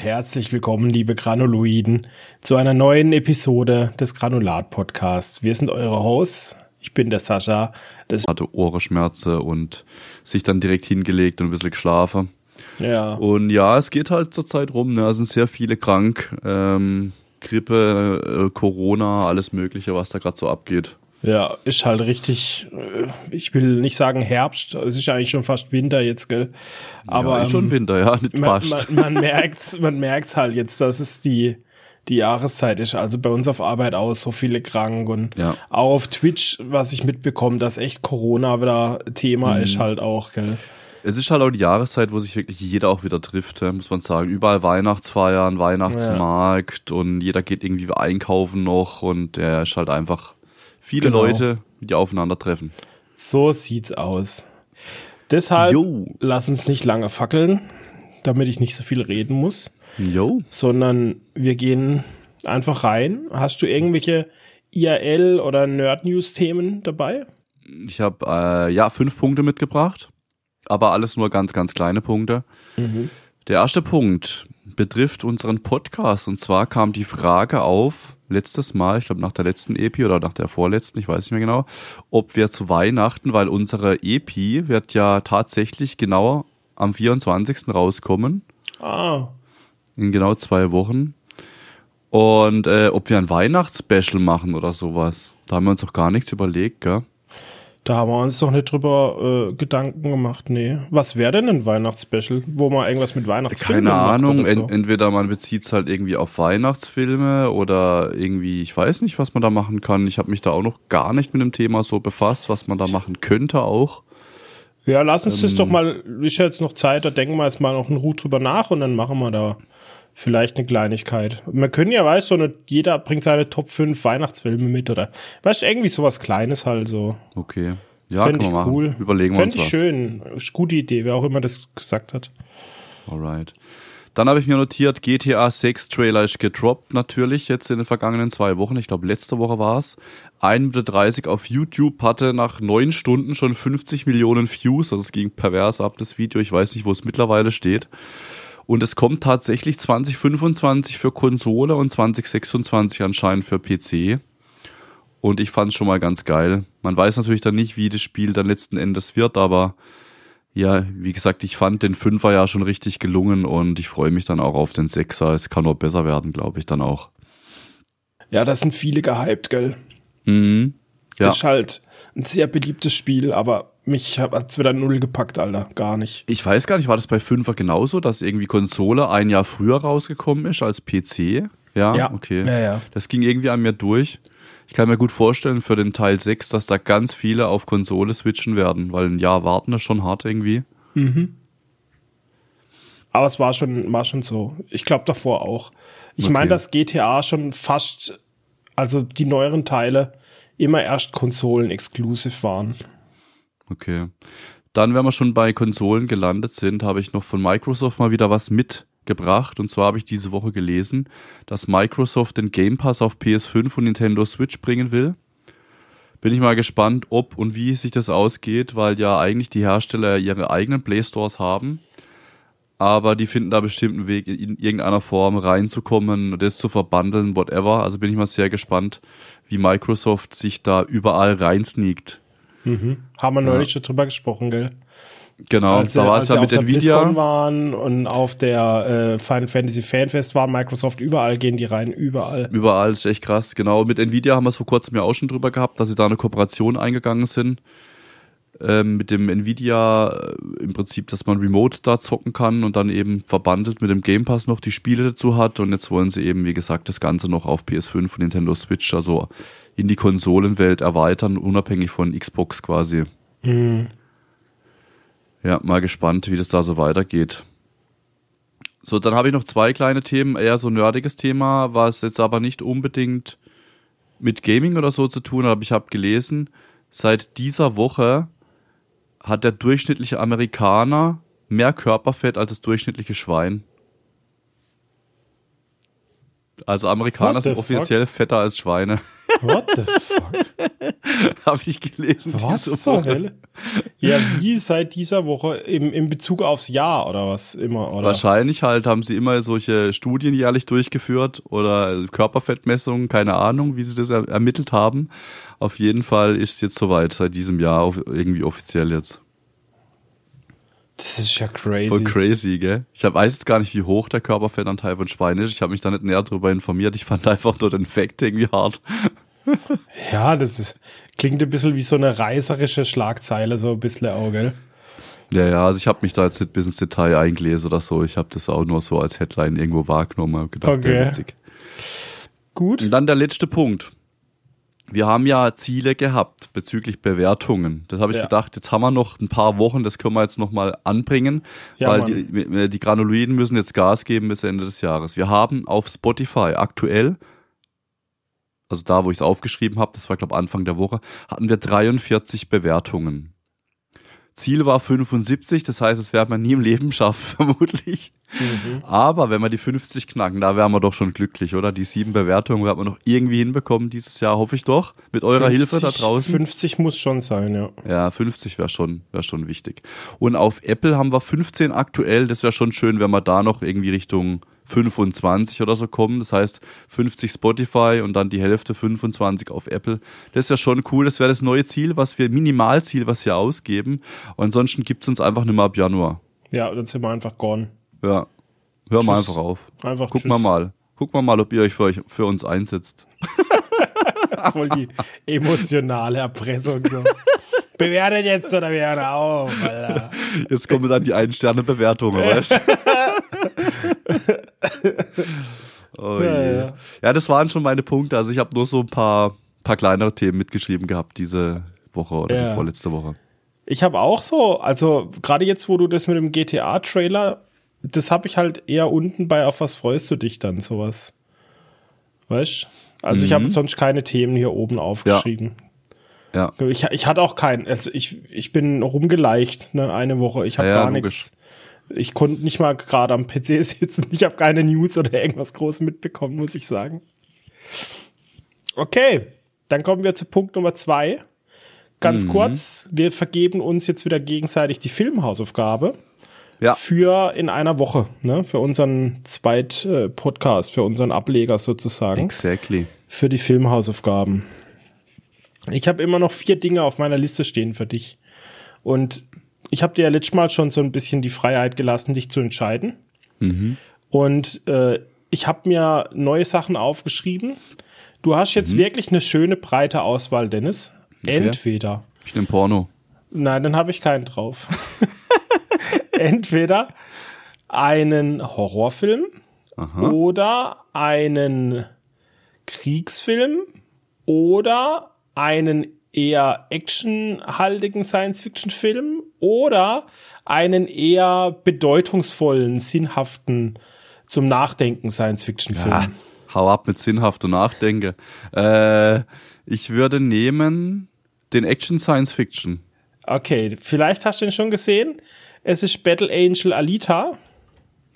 herzlich willkommen, liebe Granuloiden, zu einer neuen Episode des Granulat-Podcasts. Wir sind eure Hosts. Ich bin der Sascha. Das hatte Ohrenschmerzen und sich dann direkt hingelegt und ein bisschen geschlafen. Ja. Und ja, es geht halt zurzeit rum. Ne? Es sind sehr viele krank. Ähm, Grippe, äh, Corona, alles Mögliche, was da gerade so abgeht. Ja, ist halt richtig, äh, ich will nicht sagen Herbst, es ist eigentlich schon fast Winter jetzt, gell? Aber ja, ist schon ähm, Winter, ja, nicht man, fast. Man, man merkt's, man merkt's halt jetzt, dass es die, die Jahreszeit ist. Also bei uns auf Arbeit auch so viele krank und ja. auch auf Twitch, was ich mitbekomme, dass echt Corona wieder Thema mhm. ist halt auch, gell? Es ist halt auch die Jahreszeit, wo sich wirklich jeder auch wieder trifft, muss man sagen. Überall Weihnachtsfeiern, Weihnachtsmarkt ja. und jeder geht irgendwie einkaufen noch und er ist halt einfach viele genau. Leute, die aufeinandertreffen. So sieht's aus. Deshalb Yo. lass uns nicht lange fackeln, damit ich nicht so viel reden muss. Jo. Sondern wir gehen einfach rein. Hast du irgendwelche IRL oder Nerd News Themen dabei? Ich habe äh, ja fünf Punkte mitgebracht, aber alles nur ganz ganz kleine Punkte. Mhm. Der erste Punkt betrifft unseren Podcast und zwar kam die Frage auf, letztes Mal, ich glaube nach der letzten EP oder nach der vorletzten, ich weiß nicht mehr genau, ob wir zu Weihnachten, weil unsere EP wird ja tatsächlich genau am 24. rauskommen. Ah. In genau zwei Wochen. Und äh, ob wir ein Weihnachtsspecial machen oder sowas. Da haben wir uns doch gar nichts überlegt, gell? Da haben wir uns doch nicht drüber äh, Gedanken gemacht, nee. Was wäre denn ein Weihnachtsspecial, wo man irgendwas mit Weihnachtsfilmen Keine Ahnung, so? entweder man bezieht es halt irgendwie auf Weihnachtsfilme oder irgendwie, ich weiß nicht, was man da machen kann. Ich habe mich da auch noch gar nicht mit dem Thema so befasst, was man da machen könnte auch. Ja, lass uns ähm, das doch mal, ist ja jetzt noch Zeit, da denken wir jetzt mal noch einen Hut drüber nach und dann machen wir da vielleicht eine Kleinigkeit. Wir können ja, weißt du, so jeder bringt seine Top 5 Weihnachtsfilme mit oder, weißt du, irgendwie sowas Kleines halt so. Okay. Ja, Fänd kann man machen. Cool. Überlegen wir Fänd uns ich was. schön. Ist gute Idee, wer auch immer das gesagt hat. Alright. Dann habe ich mir notiert, GTA 6 Trailer ist gedroppt natürlich jetzt in den vergangenen zwei Wochen. Ich glaube, letzte Woche war es. 1,30 auf YouTube hatte nach neun Stunden schon 50 Millionen Views. Also es ging pervers ab, das Video. Ich weiß nicht, wo es mittlerweile steht. Und es kommt tatsächlich 2025 für Konsole und 2026 anscheinend für PC. Und ich fand es schon mal ganz geil. Man weiß natürlich dann nicht, wie das Spiel dann letzten Endes wird, aber ja, wie gesagt, ich fand den Fünfer ja schon richtig gelungen und ich freue mich dann auch auf den Sechser. Es kann nur besser werden, glaube ich dann auch. Ja, das sind viele gehypt, gell? Mhm. Ja. Ist halt ein sehr beliebtes Spiel, aber mich hat's wieder null gepackt, Alter. Gar nicht. Ich weiß gar nicht, war das bei Fünfer genauso, dass irgendwie Konsole ein Jahr früher rausgekommen ist als PC? Ja, ja. okay. Ja, ja. Das ging irgendwie an mir durch. Ich kann mir gut vorstellen für den Teil 6, dass da ganz viele auf Konsole switchen werden, weil ein Jahr warten ist schon hart irgendwie. Mhm. Aber es war schon, war schon so. Ich glaube davor auch. Ich okay. meine, dass GTA schon fast, also die neueren Teile, immer erst Konsolen-exclusive waren. Okay. Dann, wenn wir schon bei Konsolen gelandet sind, habe ich noch von Microsoft mal wieder was mitgebracht. Und zwar habe ich diese Woche gelesen, dass Microsoft den Game Pass auf PS5 und Nintendo Switch bringen will. Bin ich mal gespannt, ob und wie sich das ausgeht, weil ja eigentlich die Hersteller ihre eigenen Play Stores haben. Aber die finden da bestimmt einen Weg, in irgendeiner Form reinzukommen, das zu verbandeln, whatever. Also bin ich mal sehr gespannt, wie Microsoft sich da überall reinsneakt. Mhm. Haben wir neulich schon drüber gesprochen, gell? Genau, als, da war es ja mit der Nvidia. waren und auf der äh, Final Fantasy Fanfest waren, Microsoft überall gehen die rein, überall. Überall, ist echt krass, genau. Mit Nvidia haben wir es vor kurzem ja auch schon drüber gehabt, dass sie da eine Kooperation eingegangen sind. Ähm, mit dem Nvidia äh, im Prinzip, dass man remote da zocken kann und dann eben verbandelt mit dem Game Pass noch die Spiele dazu hat. Und jetzt wollen sie eben, wie gesagt, das Ganze noch auf PS5 und Nintendo Switch, also in die Konsolenwelt erweitern, unabhängig von Xbox quasi. Mhm. Ja, mal gespannt, wie das da so weitergeht. So, dann habe ich noch zwei kleine Themen, eher so ein nerdiges Thema, was jetzt aber nicht unbedingt mit Gaming oder so zu tun hat, aber ich habe gelesen, seit dieser Woche hat der durchschnittliche Amerikaner mehr Körperfett als das durchschnittliche Schwein. Also Amerikaner sind offiziell fetter als Schweine. What the fuck? Habe ich gelesen. Was zur. Hölle? Ja, wie seit dieser Woche im, in Bezug aufs Jahr oder was immer, oder? Wahrscheinlich halt haben sie immer solche Studien jährlich durchgeführt oder Körperfettmessungen, keine Ahnung, wie sie das er ermittelt haben. Auf jeden Fall ist es jetzt soweit, seit diesem Jahr irgendwie offiziell jetzt. Das ist ja Voll crazy. crazy, gell? Ich hab, weiß jetzt gar nicht, wie hoch der Körperfettanteil von Schweinen ist. Ich habe mich da nicht näher darüber informiert. Ich fand einfach nur den Fakt irgendwie hart. Ja, das ist, klingt ein bisschen wie so eine reißerische Schlagzeile, so ein bisschen auch, gell? Ja, ja, also ich habe mich da jetzt nicht bis ins Detail eingelesen oder so. Ich habe das auch nur so als Headline irgendwo wahrgenommen und gedacht, Okay. witzig. Gut. Und dann der letzte Punkt. Wir haben ja Ziele gehabt bezüglich Bewertungen. Das habe ich Ja. gedacht, jetzt haben wir noch ein paar Wochen, das können wir jetzt nochmal anbringen, Ja, weil die, die Granuloiden müssen jetzt Gas geben bis Ende des Jahres. Wir haben auf Spotify aktuell, also da, wo ich es aufgeschrieben habe, das war glaube Anfang der Woche, hatten wir 43 Bewertungen. Ziel war 75, das heißt, es werden wir nie im Leben schaffen, vermutlich. Mhm. Aber wenn wir die 50 knacken, da wären wir doch schon glücklich, oder? Die sieben Bewertungen werden wir noch irgendwie hinbekommen dieses Jahr, hoffe ich doch. Mit eurer Hilfe da draußen. 50 muss schon sein, ja. Ja, 50 wäre schon, wäre schon wichtig. Und auf Apple haben wir 15 aktuell. Das wäre schon schön, wenn wir da noch irgendwie Richtung 25 oder so kommen. Das heißt 50 Spotify und dann die Hälfte 25 auf Apple. Das ist ja schon cool. Das wäre das neue Ziel, was wir, Minimalziel, was wir ausgeben. Und ansonsten gibt's uns einfach nicht mehr ab Januar. Ja, dann sind wir einfach gone. Ja. Hör mal einfach auf. Einfach Guck tschüss. mal mal. Guck mal mal, ob ihr euch für, euch für uns einsetzt. Voll die emotionale Erpressung. So. Bewertet jetzt oder wir hören auf, Alter. Jetzt kommen dann die Ein-Sterne-Bewertungen, weißt du? oh Ja, je. ja. Ja, das waren schon meine Punkte. Also ich habe nur so ein paar, paar kleinere Themen mitgeschrieben gehabt diese Woche oder Ja. die vorletzte Woche. Ich habe auch so, also gerade jetzt, wo du das mit dem GTA-Trailer, das habe ich halt eher unten bei Auf was freust du dich dann, sowas. Weißt Also ich habe Mhm. sonst keine Themen hier oben aufgeschrieben. Ja. Ich, ich hatte auch keinen, also ich, ich bin rumgeleicht, ne, eine Woche. Ich habe Ja, ja, gar nichts. Ich konnte nicht mal gerade am PC sitzen. Ich habe keine News oder irgendwas groß mitbekommen, muss ich sagen. Okay, dann kommen wir zu Punkt Nummer zwei. Ganz Mhm. kurz, wir vergeben uns jetzt wieder gegenseitig die Filmhausaufgabe Ja. für in einer Woche, ne, für unseren zweit äh, Podcast, für unseren Ableger sozusagen Exactly. für die Filmhausaufgaben. Ich habe immer noch vier Dinge auf meiner Liste stehen für dich. Und ich habe dir ja letztes Mal schon so ein bisschen die Freiheit gelassen, dich zu entscheiden. Und äh, ich habe mir neue Sachen aufgeschrieben. Du hast jetzt wirklich eine schöne breite Auswahl, Dennis. Entweder Ich nehme Porno. Nein, dann habe ich keinen drauf. Entweder einen Horrorfilm Aha. oder einen Kriegsfilm oder einen eher actionhaltigen Science-Fiction-Film oder einen eher bedeutungsvollen, sinnhaften, zum Nachdenken Science-Fiction-Film. Ah, hau ab mit sinnhaft und nachdenke. Äh, ich würde nehmen den Action Science Fiction. Okay, vielleicht hast du ihn schon gesehen. Es ist Battle Angel Alita.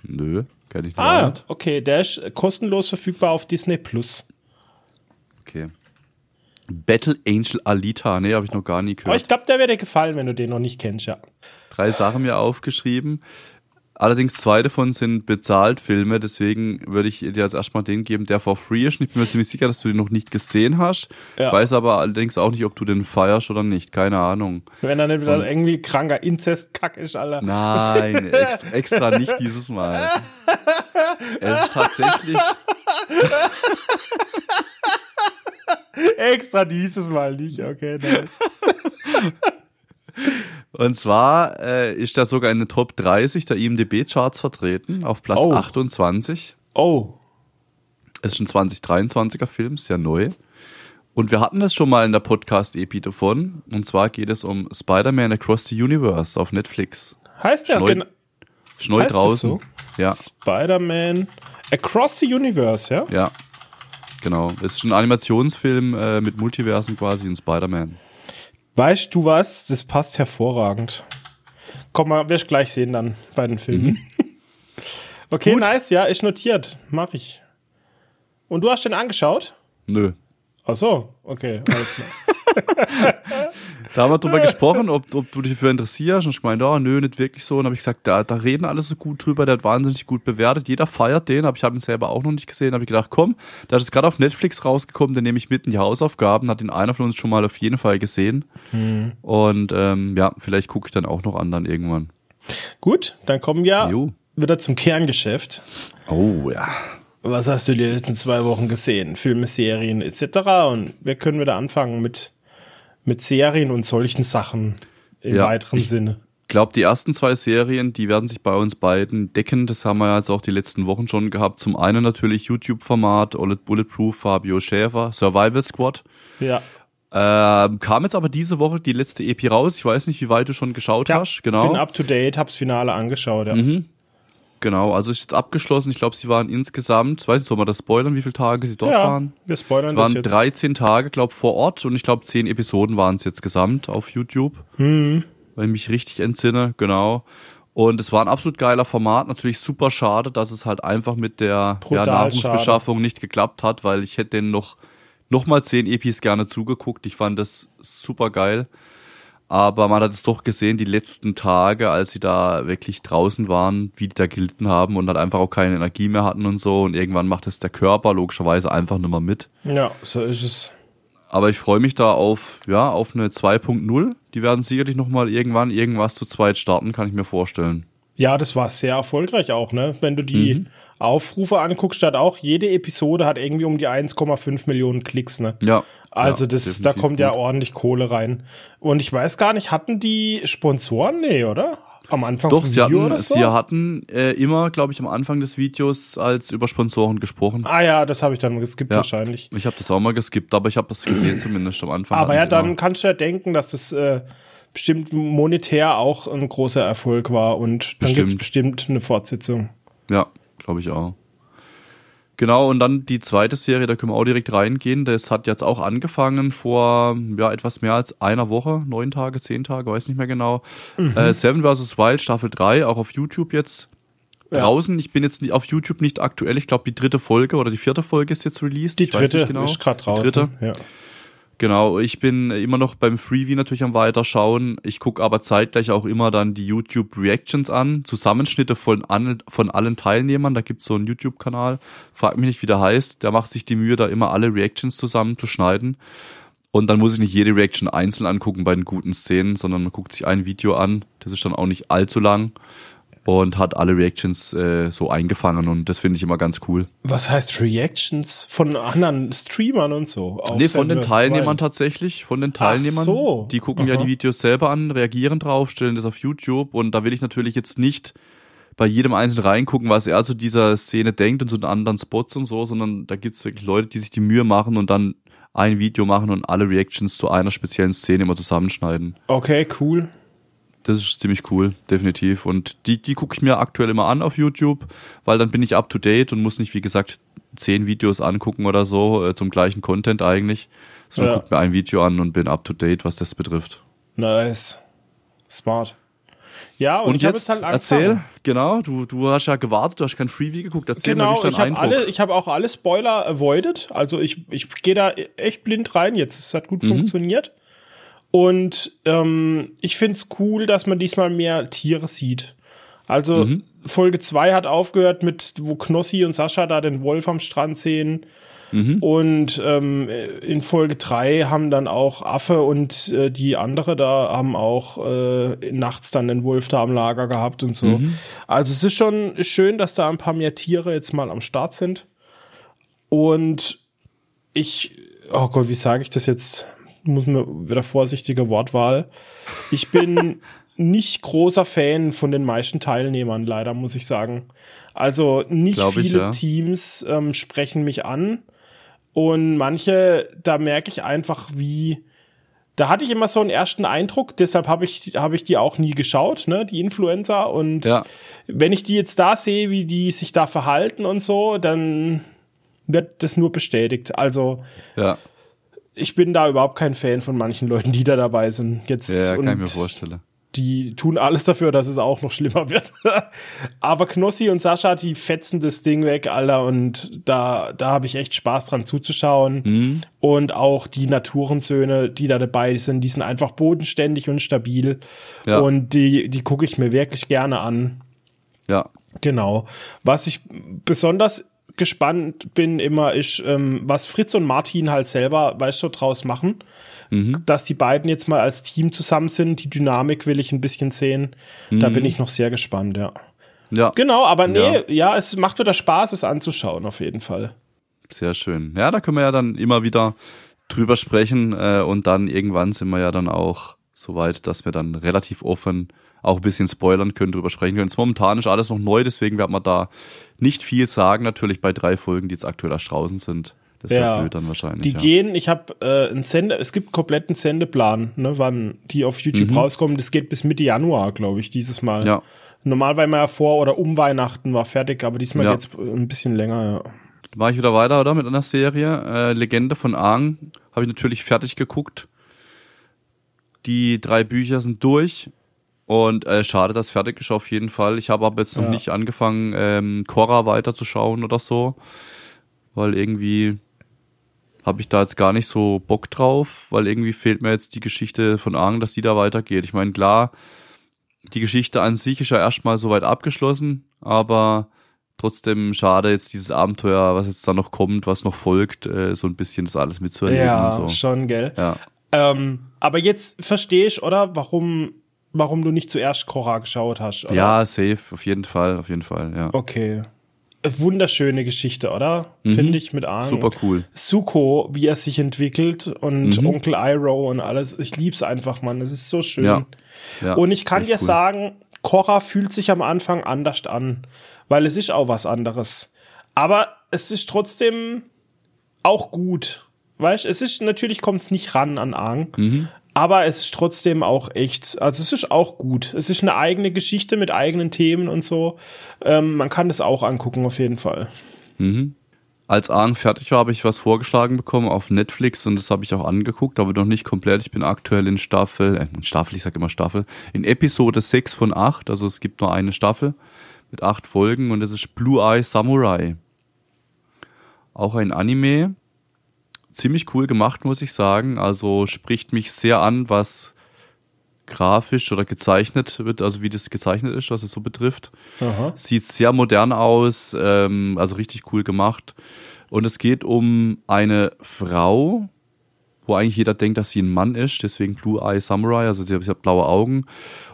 Nö, kenn ich Ah, nicht. okay, der ist kostenlos verfügbar auf Disney Plus. Okay. Battle Angel Alita, nee, habe ich noch gar nie Aber gehört. ich glaube, der wird dir gefallen, wenn du den noch nicht kennst, ja. Drei Sachen mir aufgeschrieben. Allerdings zwei davon sind bezahlt Filme, deswegen würde ich dir jetzt erstmal den geben, der for free ist. Und ich bin mir ziemlich sicher, dass du den noch nicht gesehen hast. Ja. Ich weiß aber allerdings auch nicht, ob du den feierst oder nicht. Keine Ahnung. Wenn er nicht wieder irgendwie kranker Inzestkack ist, Alter. Nein, extra, extra nicht dieses Mal. Es ist tatsächlich, Extra dieses Mal nicht, okay, nice. und zwar äh, ist da sogar in den Top 30 der IMDB-Charts vertreten, auf Platz Oh. 28. Oh, Es ist ein 2023er Film, sehr neu. Und wir hatten das schon mal in der Podcast-Epi davon. Und zwar geht es um Spider-Man Across the Universe auf Netflix. heißt ja genau Ist neu Heißt draußen. so? Ja, Spider-Man Across the Universe, ja? ja. Genau. Es ist ein Animationsfilm äh, mit Multiversen quasi in Spider-Man. Weißt du was? Das passt hervorragend. Komm mal, wirst gleich sehen dann bei den Filmen. okay, Gut. nice, ja, ist notiert. Mach ich. Und du hast den angeschaut? Nö. Ach so, okay, alles klar. Da haben wir drüber gesprochen, ob, ob du dich dafür interessierst. Und ich meinte, oh, nö, nicht wirklich so. Und habe ich gesagt, da, da reden alle so gut drüber, der hat wahnsinnig gut bewertet. Jeder feiert den, aber ich habe ihn selber auch noch nicht gesehen. habe ich gedacht, komm, da ist gerade auf Netflix rausgekommen, den nehme ich mit in die Hausaufgaben. Hat ihn einer von uns schon mal auf jeden Fall gesehen. Mhm. Und ähm, ja, vielleicht gucke ich dann auch noch an dann irgendwann. Gut, dann kommen wir Jo. wieder zum Kerngeschäft. Oh ja. Was hast du die letzten zwei Wochen gesehen? Filme, Serien etc. Und wir können wieder anfangen mit, mit Serien und solchen Sachen im Ja, weiteren Sinne. Ich glaube, die ersten zwei Serien, die werden sich bei uns beiden decken. Das haben wir ja jetzt auch die letzten Wochen schon gehabt. Zum einen natürlich YouTube-Format, Bulletproof, Fabio Schäfer, Survival Squad. Ja. Ähm, kam jetzt aber diese Woche die letzte EP raus. Ich weiß nicht, wie weit du schon geschaut hast. Genau. Bin up to date, hab's Finale angeschaut. Ja. Mhm. Genau, also ist jetzt abgeschlossen. Ich glaube, sie waren insgesamt, weiß nicht, soll man das spoilern, wie viele Tage sie dort ja, waren? wir spoilern Es das waren jetzt. 13 Tage, glaube vor Ort und ich glaube 10 Episoden waren es jetzt gesamt auf YouTube. Mhm. Wenn ich mich richtig entsinne, genau. Und es war ein absolut geiler Format. Natürlich super schade, dass es halt einfach mit der Brutal Nahrungsbeschaffung nicht geklappt hat, weil ich hätte denen noch, noch mal 10 Epis gerne zugeguckt. Ich fand das super geil. Aber man hat es doch gesehen, die letzten Tage, als sie da wirklich draußen waren, wie die da gelitten haben und halt einfach auch keine Energie mehr hatten und so. Und irgendwann macht es der Körper logischerweise einfach nicht mehr mit. Ja, so ist es. Aber ich freue mich da auf, ja, auf eine 2.0. Die werden sicherlich nochmal irgendwann irgendwas zu zweit starten, kann ich mir vorstellen. Ja, das war sehr erfolgreich auch, ne? Wenn du die Mhm. Aufrufe anguckst, hat auch jede Episode hat irgendwie um die 1,5 Millionen Klicks, ne? Ja. Also ja, das, da kommt ja gut. ordentlich Kohle rein. Und ich weiß gar nicht, hatten die Sponsoren? Nee, oder? Am Anfang Doch, sie hatten, oder so? sie hatten äh, immer, glaube ich, am Anfang des Videos als über Sponsoren gesprochen. ah ja, das habe ich dann geskippt Ja. wahrscheinlich. Ich habe das auch mal geskippt, aber ich habe das gesehen zumindest am Anfang. Aber ja, dann immer. kannst du ja denken, dass das äh, bestimmt monetär auch ein großer Erfolg war und dann gibt es bestimmt eine Fortsetzung. Ja, glaube ich auch. Genau, und dann die zweite Serie, da können wir auch direkt reingehen. Das hat jetzt auch angefangen vor ja, etwas mehr als einer Woche, neun Tage, zehn Tage, weiß nicht mehr genau. Mhm. Äh, Seven vs. Wild, Staffel 3, auch auf YouTube jetzt Ja. draußen. Ich bin jetzt nicht, auf YouTube nicht aktuell. Ich glaube, die dritte Folge oder die vierte Folge ist jetzt released. Die Ich dritte genau. ist gerade Die draußen. dritte. Ja. Genau, ich bin immer noch beim Freebie natürlich am Weiterschauen. Ich gucke aber zeitgleich auch immer dann die YouTube-Reactions an, Zusammenschnitte von, an, von allen Teilnehmern. Da gibt's so einen YouTube-Kanal, frag mich nicht, wie der heißt. Der macht sich die Mühe, da immer alle Reactions zusammenzuschneiden. Und dann muss ich nicht jede Reaction einzeln angucken bei den guten Szenen, sondern man guckt sich ein Video an. Das ist dann auch nicht allzu lang und hat alle Reactions äh, so eingefangen und das finde ich immer ganz cool. Was heißt Reactions von anderen Streamern und so? Nee, von den. Teilnehmern Wild? tatsächlich, von den Teilnehmern. so. Die gucken ja Aha. die Videos selber an, reagieren drauf, stellen das auf YouTube und da will ich natürlich jetzt nicht bei jedem Einzelnen reingucken, was er zu dieser Szene denkt und zu den anderen Spots und so, sondern da gibt's wirklich Leute, die sich die Mühe machen und dann ein Video machen und alle Reactions zu einer speziellen Szene immer zusammenschneiden. Okay, cool. Das ist ziemlich cool, definitiv. Und die, die gucke ich mir aktuell immer an auf YouTube, weil dann bin ich up to date und muss nicht, wie gesagt, zehn Videos angucken oder so äh, zum gleichen Content eigentlich. Sondern Ja. guck mir ein Video an und bin up to date, was das betrifft. Nice. Smart. Ja, und, Und, ich hab jetzt halt erzähl, genau, du, du hast ja gewartet, du hast kein Freebie geguckt, erzähl mal, wie Genau, ich habe Eindruck? alle, ich habe auch alle Spoiler avoided. Also ich, ich gehe da echt blind rein jetzt. Es hat gut Mhm. funktioniert. Und ähm, ich find's cool, dass man diesmal mehr Tiere sieht. Also Mhm. Folge 2 hat aufgehört mit, wo Knossi und Sascha da den Wolf am Strand sehen. Mhm. Und ähm, in Folge 3 haben dann auch Affe und äh, die andere da haben auch äh, nachts dann den Wolf da am Lager gehabt und so. Mhm. Also es ist schon schön, dass da ein paar mehr Tiere jetzt mal am Start sind. Und ich, oh Gott, wie sage ich das jetzt? Muss mir wieder vorsichtige Wortwahl. Ich bin nicht großer Fan von den meisten Teilnehmern, leider, muss ich sagen. Also nicht Glaub ich, viele ja. Teams ähm, sprechen mich an. Und manche, da merke ich einfach, wie. Da hatte ich immer so einen ersten Eindruck, deshalb habe ich, habe ich die auch nie geschaut, ne, die Influencer. Und Ja. wenn ich die jetzt da sehe, wie die sich da verhalten und so, dann wird das nur bestätigt. Also Ja, ich bin da überhaupt kein Fan von manchen Leuten, die da dabei sind. Jetzt ja, kann und ich mir vorstellen. die tun alles dafür, dass es auch noch schlimmer wird. Aber Knossi und Sascha, die fetzen das Ding weg, Alter, und da, da habe ich echt Spaß dran zuzuschauen. Mhm. Und auch die Naturensöhne, die da dabei sind, die sind einfach bodenständig und stabil. Ja. Und die, die gucke ich mir wirklich gerne an. Ja. Genau. Was ich besonders gespannt bin immer, ist, ähm, was Fritz und Martin halt selber, weißt du, draus machen. Mhm. Dass die beiden jetzt mal als Team zusammen sind, die Dynamik will ich ein bisschen sehen. Mhm. Da bin ich noch sehr gespannt, ja. Ja. Genau, aber nee, ja. ja, es macht wieder Spaß, es anzuschauen, auf jeden Fall. Sehr schön. Ja, da können wir ja dann immer wieder drüber sprechen äh, und dann irgendwann sind wir ja dann auch so weit, dass wir dann relativ offen auch ein bisschen spoilern können, drüber sprechen können. Momentan ist alles noch neu, deswegen wird man da nicht viel sagen, natürlich bei drei Folgen, die jetzt aktuell erst draußen sind. Das ja, dann wahrscheinlich. Die ja. gehen, ich habe äh, einen Sende, es gibt einen kompletten Sendeplan, ne, wann die auf YouTube mhm. rauskommen. Das geht bis Mitte Januar, glaube ich, dieses Mal. Ja. Normal war immer ja vor oder um Weihnachten war fertig, aber diesmal ja. geht's ein bisschen länger, ja. War ich wieder weiter, oder? Mit einer Serie. Äh, Legende von Aang habe ich natürlich fertig geguckt. Die drei Bücher sind durch. Und äh, schade, dass fertig ist auf jeden Fall. Ich habe aber jetzt noch ja. nicht angefangen, ähm, Korra weiterzuschauen oder so. Weil irgendwie habe ich da jetzt gar nicht so Bock drauf, weil irgendwie fehlt mir jetzt die Geschichte von Aang, dass die da weitergeht. Ich meine, klar, die Geschichte an sich ist ja erstmal soweit abgeschlossen, aber trotzdem schade jetzt dieses Abenteuer, was jetzt da noch kommt, was noch folgt, äh, so ein bisschen das alles mitzuerleben ja, so. schon, gell? Ja. Ähm, aber jetzt verstehe ich, oder? Warum, warum du nicht zuerst Korra geschaut hast, oder? Ja, safe, auf jeden Fall, auf jeden Fall, ja. Okay. Wunderschöne Geschichte, oder? Mhm. Finde ich mit Arne. Super cool. Suko, wie er sich entwickelt und mhm. Onkel Iroh und alles. Ich lieb's einfach, Mann. Es ist so schön. Ja. ja und ich kann dir cool. sagen, Korra fühlt sich am Anfang anders an, weil es ist auch was anderes. Aber es ist trotzdem auch gut. Weißt, es ist natürlich kommt es nicht ran an Aang, mhm. Aber es ist trotzdem auch echt, also es ist auch gut. Es ist eine eigene Geschichte mit eigenen Themen und so. Ähm, man kann das auch angucken auf jeden Fall. Mhm. Als Aang fertig war, habe ich was vorgeschlagen bekommen auf Netflix und das habe ich auch angeguckt, aber noch nicht komplett. Ich bin aktuell in Staffel, äh, Staffel, ich sag immer Staffel, in Episode 6 von 8, also es gibt nur eine Staffel mit acht Folgen und das ist Blue Eye Samurai. Auch ein Anime. Ziemlich cool gemacht, muss ich sagen. Also spricht mich sehr an, was grafisch oder gezeichnet wird, also wie das gezeichnet ist, was es so betrifft. Aha. Sieht sehr modern aus, ähm, also richtig cool gemacht. Und es geht um eine Frau, wo eigentlich jeder denkt, dass sie ein Mann ist, deswegen Blue Eye Samurai, also sie hat blaue Augen.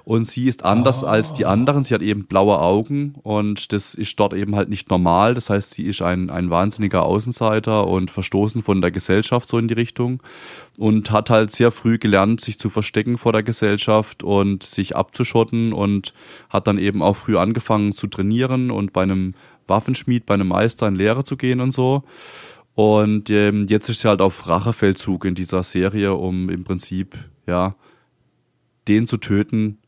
Und sie ist anders oh. als die anderen, sie hat eben blaue Augen und das ist dort eben halt nicht normal. Das heißt, sie ist ein, ein wahnsinniger Außenseiter und verstoßen von der Gesellschaft so in die Richtung und hat halt sehr früh gelernt, sich zu verstecken vor der Gesellschaft und sich abzuschotten und hat dann eben auch früh angefangen zu trainieren und bei einem Waffenschmied, bei einem Meister in Lehre zu gehen und so. Und ähm, jetzt ist sie halt auf Rachefeldzug in dieser Serie, um im Prinzip, ja, den zu töten,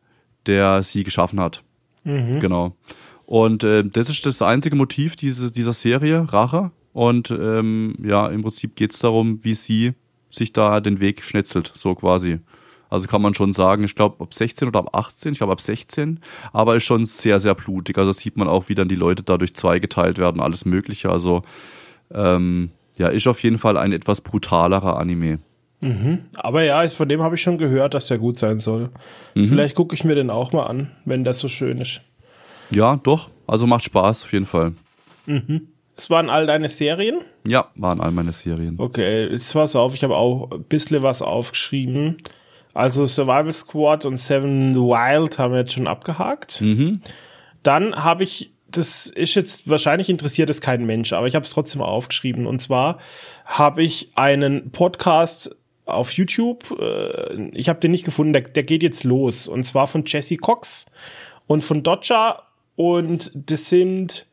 der sie geschaffen hat. Mhm. Genau. Und äh, das ist das einzige Motiv diese, dieser Serie, Rache. Und ähm, ja, im Prinzip geht es darum, wie sie sich da den Weg schnetzelt, so quasi. Also kann man schon sagen, ich glaube ab 16 oder ab 18, ich glaube ab 16, aber ist schon sehr, sehr blutig. Also sieht man auch, wie dann die Leute dadurch zweigeteilt werden, alles Mögliche. Also ähm, ja, ist auf jeden Fall ein etwas brutalerer Anime. Mhm. Aber ja, von dem habe ich schon gehört, dass der gut sein soll. Mhm. Vielleicht gucke ich mir den auch mal an, wenn das so schön ist. Ja, doch. Also macht Spaß auf jeden Fall. Mhm. Es waren all deine Serien? Ja, waren all meine Serien. Okay, jetzt pass auf, ich habe auch ein bisschen was aufgeschrieben. Also Survival Squad und Seven Wild haben wir jetzt schon abgehakt. Mhm. Dann habe ich das ist jetzt wahrscheinlich interessiert es keinen Mensch, aber ich habe es trotzdem aufgeschrieben. Und zwar habe ich einen Podcast auf YouTube. Äh, ich habe den nicht gefunden. Der, der geht jetzt los. Und zwar von Jesse Cox und von Dodger. Und das sind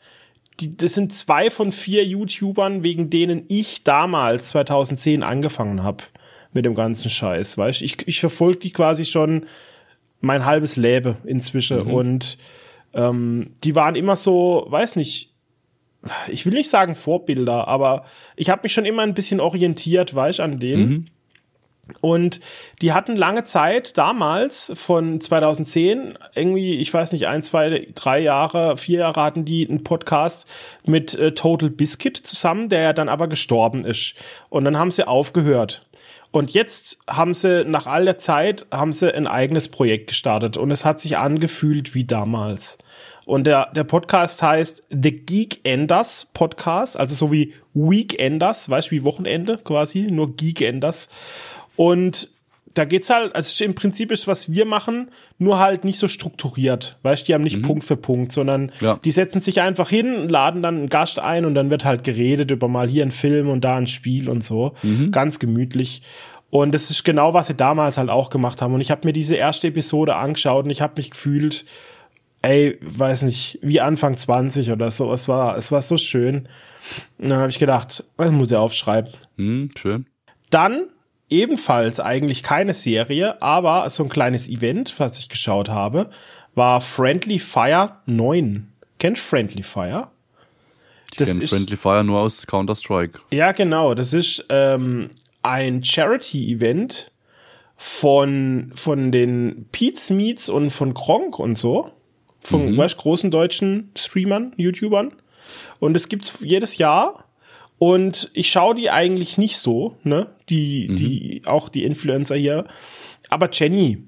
die, das sind zwei von vier YouTubern, wegen denen ich damals 2010 angefangen habe mit dem ganzen Scheiß. Weißt ich, ich verfolge die quasi schon mein halbes Leben inzwischen mhm. und ähm, die waren immer so, weiß nicht, ich will nicht sagen Vorbilder, aber ich habe mich schon immer ein bisschen orientiert, weißt an denen. Mhm. Und die hatten lange Zeit damals von 2010 irgendwie, ich weiß nicht, ein, zwei, drei Jahre, vier Jahre hatten die einen Podcast mit äh, Total Biscuit zusammen, der ja dann aber gestorben ist. Und dann haben sie aufgehört. Und jetzt haben sie nach all der Zeit haben sie ein eigenes Projekt gestartet und es hat sich angefühlt wie damals. Und der, der Podcast heißt The Geek Enders Podcast, also so wie Weekenders, weißt du, wie Wochenende quasi, nur Geek Enders. Und da geht's halt, also im Prinzip ist, was wir machen, nur halt nicht so strukturiert. Weißt die haben nicht mhm. Punkt für Punkt, sondern ja. die setzen sich einfach hin, laden dann einen Gast ein und dann wird halt geredet über mal hier ein Film und da ein Spiel und so. Mhm. Ganz gemütlich. Und das ist genau, was sie damals halt auch gemacht haben. Und ich habe mir diese erste Episode angeschaut und ich habe mich gefühlt, ey, weiß nicht, wie Anfang 20 oder so. Es war, es war so schön. Und dann habe ich gedacht, das muss ich aufschreiben. Mhm, schön. Dann ebenfalls eigentlich keine Serie, aber so ein kleines Event, was ich geschaut habe, war Friendly Fire 9. Kennst Friendly Fire? Ich kenne Friendly Fire nur aus Counter-Strike. Ja, genau. Das ist ähm, ein Charity-Event von, von den Pete's Meets und von Gronk und so. Von mhm. großen deutschen Streamern, YouTubern. Und es gibt's jedes Jahr. Und ich schaue die eigentlich nicht so, ne? Die, mhm. die, auch die Influencer hier. Aber Jenny.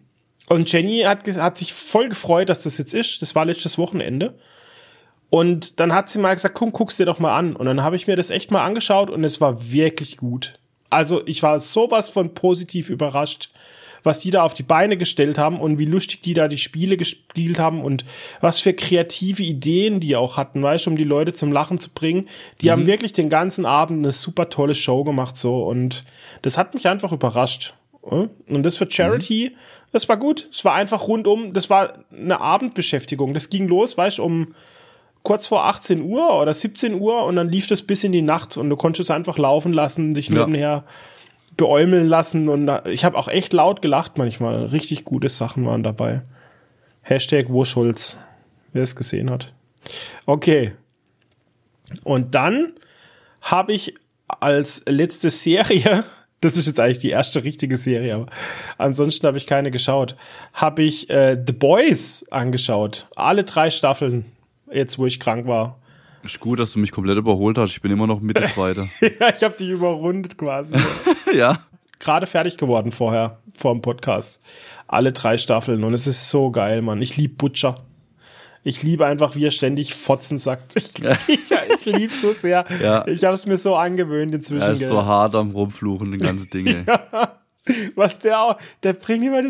Und Jenny hat, hat sich voll gefreut, dass das jetzt ist. Das war letztes Wochenende. Und dann hat sie mal gesagt, komm, guck's dir doch mal an. Und dann habe ich mir das echt mal angeschaut und es war wirklich gut. Also ich war sowas von positiv überrascht was die da auf die Beine gestellt haben und wie lustig die da die Spiele gespielt haben und was für kreative Ideen die auch hatten, weißt du, um die Leute zum Lachen zu bringen. Die mhm. haben wirklich den ganzen Abend eine super tolle Show gemacht so und das hat mich einfach überrascht. Und das für Charity, mhm. das war gut. Es war einfach rundum, das war eine Abendbeschäftigung. Das ging los, weißt du, um kurz vor 18 Uhr oder 17 Uhr und dann lief das bis in die Nacht und du konntest es einfach laufen lassen, dich ja. nebenher beäumeln lassen und ich habe auch echt laut gelacht manchmal. Richtig gute Sachen waren dabei. Hashtag Wurschulz, wer es gesehen hat. Okay. Und dann habe ich als letzte Serie, das ist jetzt eigentlich die erste richtige Serie, aber ansonsten habe ich keine geschaut, habe ich äh, The Boys angeschaut. Alle drei Staffeln, jetzt wo ich krank war. Ist gut, dass du mich komplett überholt hast. Ich bin immer noch Mitte zweite. ja, ich habe dich überrundet quasi. ja. Gerade fertig geworden vorher, vor dem Podcast. Alle drei Staffeln und es ist so geil, Mann. Ich lieb Butcher. Ich liebe einfach, wie er ständig Fotzen sagt. Ich, ich, ich liebe so sehr. Ja. Ich habe es mir so angewöhnt inzwischen. Er ist so hart am Rumfluchen, die ganze Dinge. ja. Was der auch, der bringt immer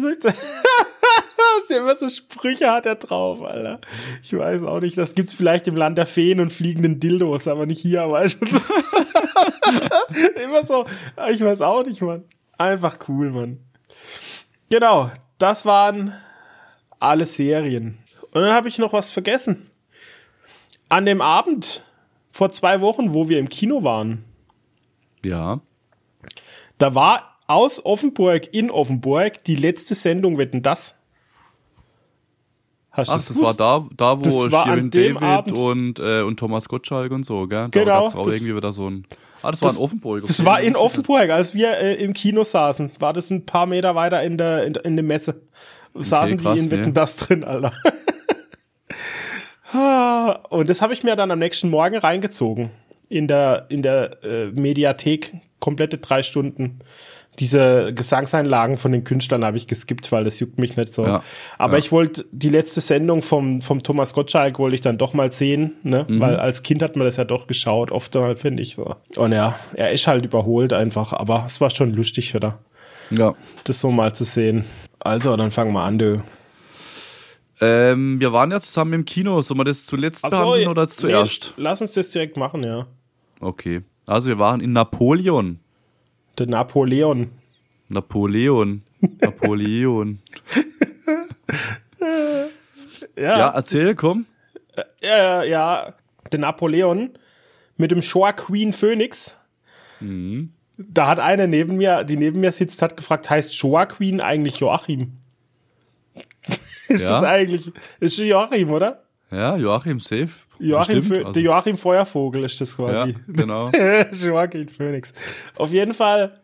diese immer so Sprüche hat er drauf, Alter. Ich weiß auch nicht. Das gibt's vielleicht im Land der Feen und fliegenden Dildos, aber nicht hier, aber schon so. immer so. Ich weiß auch nicht, Mann. Einfach cool, Mann. Genau. Das waren alle Serien. Und dann habe ich noch was vergessen. An dem Abend vor zwei Wochen, wo wir im Kino waren. Ja. Da war aus Offenburg in Offenburg die letzte Sendung Wetten das. Hast Ach, das gewusst? war da, da wo Shirin David Abend. und, äh, und Thomas Gottschalk und so, gell? Da genau. gab's auch das, irgendwie wieder so ein. Ah, das, das war in Offenburg. Das war in Offenburg, als wir äh, im Kino saßen. War das ein paar Meter weiter in der, in, in der Messe. Saßen okay, krass, die in Wetten nee. das drin, Alter. und das habe ich mir dann am nächsten Morgen reingezogen. In der, in der äh, Mediathek, komplette drei Stunden diese Gesangseinlagen von den Künstlern habe ich geskippt, weil das juckt mich nicht so. Ja, Aber ja. ich wollte die letzte Sendung vom, vom Thomas Gottschalk wollte ich dann doch mal sehen, ne? Mhm. Weil als Kind hat man das ja doch geschaut, oft mal, finde ich so. Und ja, er ist halt überholt einfach, aber es war schon lustig, oder? Ja. Das so mal zu sehen. Also, dann fangen wir an, du. Ähm, wir waren ja zusammen im Kino. Sollen wir das zuletzt Ach so, behandeln oder zuerst? Nee, lass uns das direkt machen, ja. Okay. Also wir waren in Napoleon. Der Napoleon. Napoleon. Napoleon. ja. ja, erzähl, komm. Ja, ja, der Napoleon mit dem Shoah Queen Phoenix. Mhm. Da hat einer neben mir, die neben mir sitzt, hat gefragt, heißt Shoah Queen eigentlich Joachim? ist ja. das eigentlich, ist Joachim, oder? Ja, Joachim safe. Joachim, also. Der Joachim Feuervogel ist das quasi. Ja, genau. Joachim Phoenix. Auf jeden Fall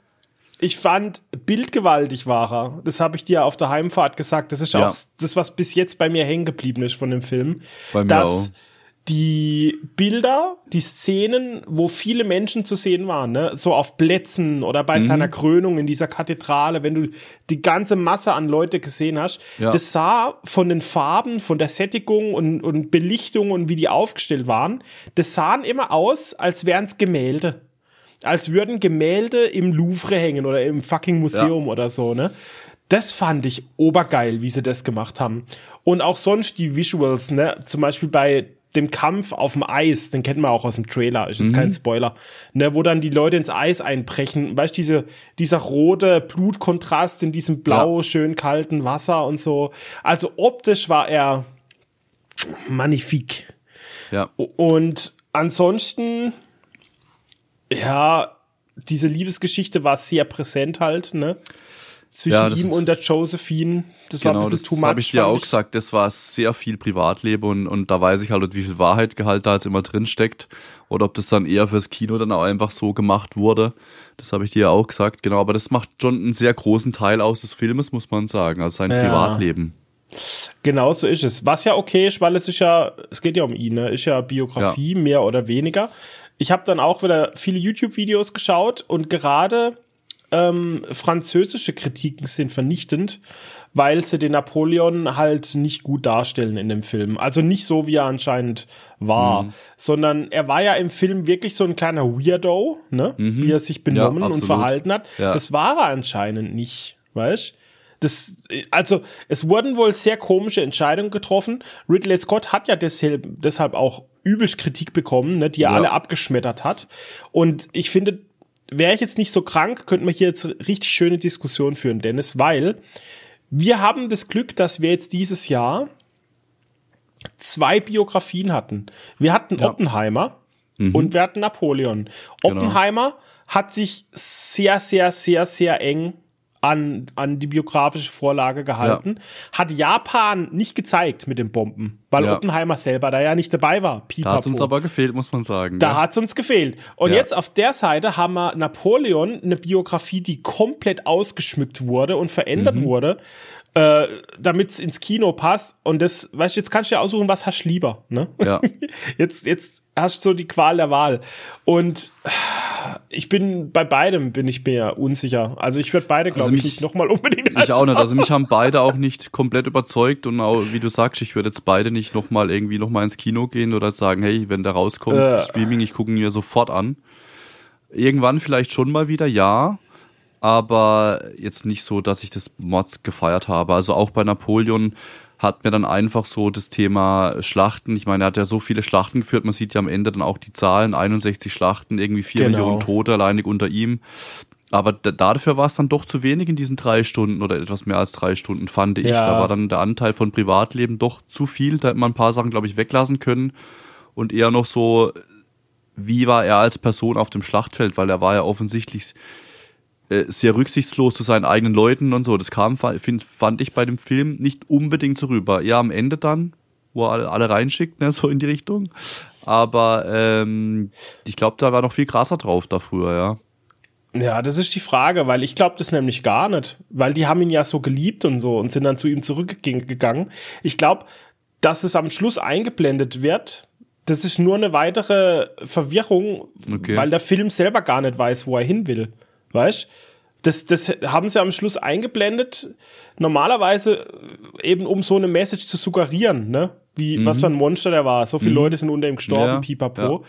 ich fand bildgewaltig war er. Das habe ich dir auf der Heimfahrt gesagt. Das ist Ja. auch das, was bis jetzt bei mir hängen geblieben ist von dem Film. Bei mir dass auch. Die Bilder, die Szenen, wo viele Menschen zu sehen waren, ne, so auf Plätzen oder bei Mhm. seiner Krönung in dieser Kathedrale, wenn du die ganze Masse an Leute gesehen hast, Ja. das sah von den Farben, von der Sättigung und, und Belichtung und wie die aufgestellt waren, das sahen immer aus, als wären es Gemälde. Als würden Gemälde im Louvre hängen oder im fucking Museum oder so, ne? Das fand ich obergeil, wie sie das gemacht haben. Und auch sonst die Visuals, ne? Zum Beispiel bei dem Kampf auf dem Eis, den kennt man auch aus dem Trailer, ist jetzt kein Spoiler, ne, wo dann die Leute ins Eis einbrechen, weißt du, diese, dieser rote Blutkontrast in diesem blau, schön kalten Wasser und so. Also optisch war er magnifik. Ja. Und ansonsten, ja, diese Liebesgeschichte war sehr präsent halt, ne? Zwischen Ja, ihm und der Josephine. Das war ein Genau, bisschen das too much. habe ich dir auch gesagt. Das war sehr viel Privatleben und, und da weiß ich halt, wie viel Wahrheitgehalt da jetzt immer drin steckt. Oder ob das dann eher fürs Kino dann auch einfach so gemacht wurde. Das habe ich dir ja auch gesagt. Genau, aber das macht schon einen sehr großen Teil aus des Filmes, muss man sagen. Also sein Ja. Privatleben. Genau so ist es. Was ja okay ist, weil es ist ja, es geht ja um ihn, ne? Ist ja Biografie, mehr oder weniger. Ich habe dann auch wieder viele YouTube-Videos geschaut und gerade ähm, französische Kritiken sind vernichtend, weil sie den Napoleon halt nicht gut darstellen in dem Film. Also nicht so, wie er anscheinend war, Mhm. sondern er war ja im Film wirklich so ein kleiner Weirdo, ne? wie er sich benommen und Mhm. absolut. verhalten hat. Ja. Das war er anscheinend nicht, weißt das, also, es wurden wohl sehr komische Entscheidungen getroffen. Ridley Scott hat ja deshalb, deshalb auch übelst Kritik bekommen, ne, die er Ja. alle abgeschmettert hat. Und ich finde, wäre ich jetzt nicht so krank, könnten wir hier jetzt richtig schöne Diskussion führen, Dennis, weil wir haben das Glück, dass wir jetzt dieses Jahr zwei Biografien hatten. Wir hatten Oppenheimer und wir hatten Napoleon. Oppenheimer hat sich sehr, sehr, sehr, sehr eng an, an die biografische Vorlage gehalten, hat Japan nicht gezeigt mit den Bomben, weil Ja. Oppenheimer selber da ja nicht dabei war. Da hat uns Pipapo. aber gefehlt, muss man sagen. Da ja. hat's uns gefehlt. Und Ja. jetzt auf der Seite haben wir Napoleon, eine Biografie, die komplett ausgeschmückt wurde und verändert Mhm. wurde, äh, damit's ins Kino passt. Und das, weißt du, jetzt kannst du ja aussuchen, was hast du lieber, ne? Ja. Jetzt, jetzt hast du so die Qual der Wahl. Und ich bin bei beidem bin ich mir unsicher. Also ich werde beide, glaube Also ich, nicht nochmal unbedingt Ich auch nicht. Also mich haben beide auch nicht komplett überzeugt und auch, wie du sagst, ich würde jetzt beide nicht nochmal irgendwie nochmal ins Kino gehen oder sagen, hey, wenn der rauskommt, Äh. Streaming, ich gucke ihn mir sofort an. Irgendwann vielleicht schon mal wieder, ja. Aber jetzt nicht so, dass ich das Mods gefeiert habe. Also auch bei Napoleon hat mir dann einfach so das Thema Schlachten, ich meine, er hat ja so viele Schlachten geführt, man sieht ja am Ende dann auch die Zahlen, 61 Schlachten, irgendwie 4 Genau. Millionen Tote alleinig unter ihm. Aber da- dafür war es dann doch zu wenig in diesen drei Stunden oder etwas mehr als drei Stunden, fand ich. Ja. Da war dann der Anteil von Privatleben doch zu viel. Da hätte man ein paar Sachen, glaube ich, weglassen können. Und eher noch so, wie war er als Person auf dem Schlachtfeld, weil er war ja offensichtlich sehr rücksichtslos zu seinen eigenen Leuten und so. Das kam, find, fand ich bei dem Film nicht unbedingt so rüber. Eher am Ende dann, wo er alle, alle reinschickt, ne, so in die Richtung. Aber ähm, ich glaube, da war noch viel krasser drauf da früher, ja. Ja, das ist die Frage, weil ich glaube das nämlich gar nicht, weil die haben ihn ja so geliebt und so und sind dann zu ihm zurückgegangen. Ich glaube, dass es am Schluss eingeblendet wird, das ist nur eine weitere Verwirrung, Okay. weil der Film selber gar nicht weiß, wo er hin will. Weißt? Das, das haben sie am Schluss eingeblendet, normalerweise eben um so eine Message zu suggerieren, ne? Wie, was für ein Monster der war. So viele Leute sind unter ihm gestorben, Mhm. Ja, pipapo. ja.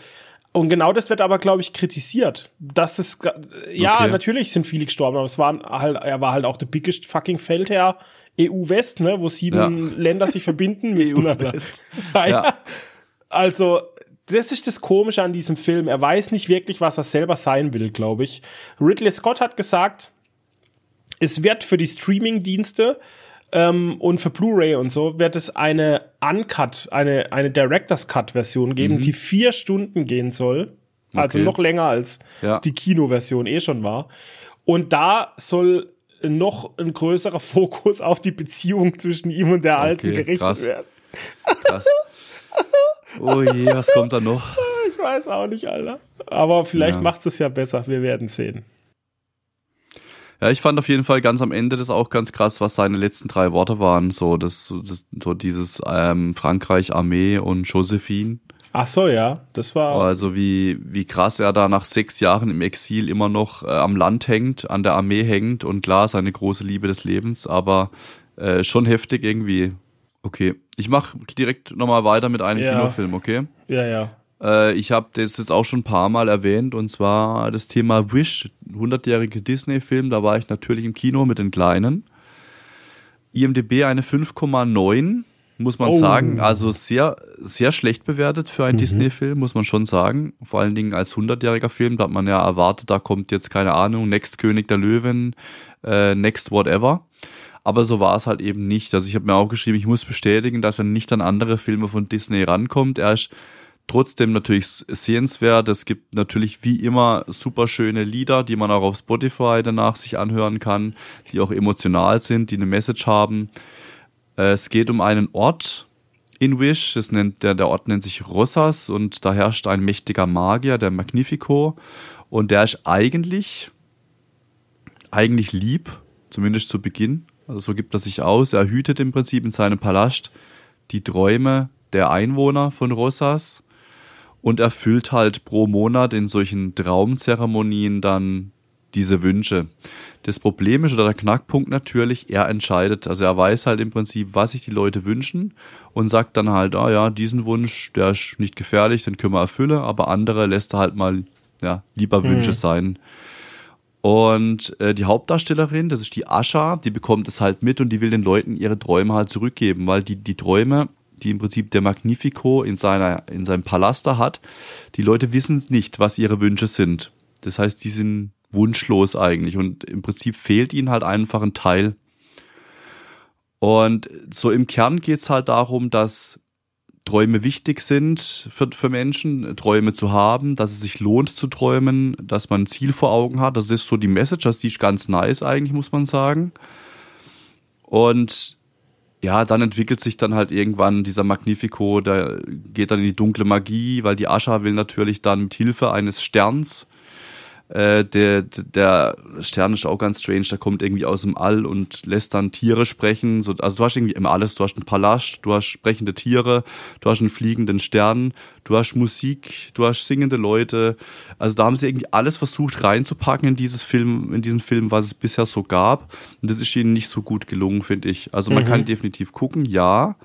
Und genau das wird aber, glaube ich, kritisiert. Dass das, ja, Okay. natürlich sind viele gestorben, aber es waren halt, er war halt auch der biggest fucking Feldherr EU-West, ne, wo sieben Ja. Länder sich verbinden müssen. Alter. ja. Ja. Also, das ist das Komische an diesem Film. Er weiß nicht wirklich, was er selber sein will, glaube ich. Ridley Scott hat gesagt, es wird für die Streaming-Dienste ähm, und für Blu-ray und so wird es eine Uncut, eine, eine Director's Cut-Version geben, die vier Stunden gehen soll. Also Okay. noch länger als Ja. die Kinoversion eh schon war. Und da soll noch ein größerer Fokus auf die Beziehung zwischen ihm und der Alten Okay, gerichtet krass. werden. Krass. Oh je, was kommt da noch? Ich weiß auch nicht, Alter. Aber vielleicht Ja. macht es ja besser. Wir werden sehen. Ja, ich fand auf jeden Fall ganz am Ende das auch ganz krass, was seine letzten drei Worte waren. So, das, das so dieses ähm, Frankreich, Armee und Josephine. Ach so, ja, das war. Also wie, wie krass er da nach sechs Jahren im Exil immer noch äh, am Land hängt, an der Armee hängt und klar, seine große Liebe des Lebens, aber äh, schon heftig irgendwie. Okay, ich mach direkt nochmal weiter mit einem Ja. Kinofilm, okay? Ja, ja. Äh, ich habe das jetzt auch schon ein paar Mal erwähnt und zwar das Thema Wish, 100-jährige Disney-Film. Da war ich natürlich im Kino mit den Kleinen. IMDb eine 5,9, muss man Oh. sagen. Also sehr, sehr schlecht bewertet für einen Mhm. Disney-Film, muss man schon sagen. Vor allen Dingen als 100-jähriger Film, da hat man ja erwartet, da kommt jetzt keine Ahnung, Next König der Löwen, äh, Next Whatever. Aber so war es halt eben nicht. Also ich habe mir auch geschrieben, ich muss bestätigen, dass er nicht an andere Filme von Disney rankommt. Er ist trotzdem natürlich sehenswert. Es gibt natürlich wie immer super schöne Lieder, die man auch auf Spotify danach sich anhören kann, die auch emotional sind, die eine Message haben. Es geht um einen Ort in Wish. Das nennt, der, der Ort nennt sich Rosas und da herrscht ein mächtiger Magier, der Magnifico. Und der ist eigentlich, eigentlich lieb, zumindest zu Beginn. Also so gibt er sich aus. Er hütet im Prinzip in seinem Palast die Träume der Einwohner von Rosas und erfüllt halt pro Monat in solchen Traumzeremonien dann diese Wünsche. Das Problem ist oder der Knackpunkt natürlich, er entscheidet, also er weiß halt im Prinzip, was sich die Leute wünschen und sagt dann halt, ah ja, diesen Wunsch, der ist nicht gefährlich, den können wir erfüllen, aber andere lässt er halt mal, ja, lieber Wünsche sein. Und äh, die Hauptdarstellerin, das ist die Ascha, die bekommt es halt mit und die will den Leuten ihre Träume halt zurückgeben, weil die, die Träume, die im Prinzip der Magnifico in, seiner, in seinem Palast da hat, die Leute wissen nicht, was ihre Wünsche sind. Das heißt, die sind wunschlos eigentlich und im Prinzip fehlt ihnen halt einfach ein Teil. Und so im Kern geht's halt darum, dass Träume wichtig sind für, für Menschen, Träume zu haben, dass es sich lohnt zu träumen, dass man ein Ziel vor Augen hat. Das ist so die Message, das ist ganz nice eigentlich, muss man sagen. Und ja, dann entwickelt sich dann halt irgendwann dieser Magnifico, der geht dann in die dunkle Magie, weil die Ascha will natürlich dann mit Hilfe eines Sterns äh, der, der Stern ist auch ganz strange, der kommt irgendwie aus dem All und lässt dann Tiere sprechen. So, also du hast irgendwie immer alles, du hast einen Palast, du hast sprechende Tiere, du hast einen fliegenden Stern, du hast Musik, du hast singende Leute. Also da haben sie irgendwie alles versucht reinzupacken in dieses Film, in diesen Film, was es bisher so gab. Und das ist ihnen nicht so gut gelungen, finde ich. Also man Mhm. kann definitiv gucken, ja.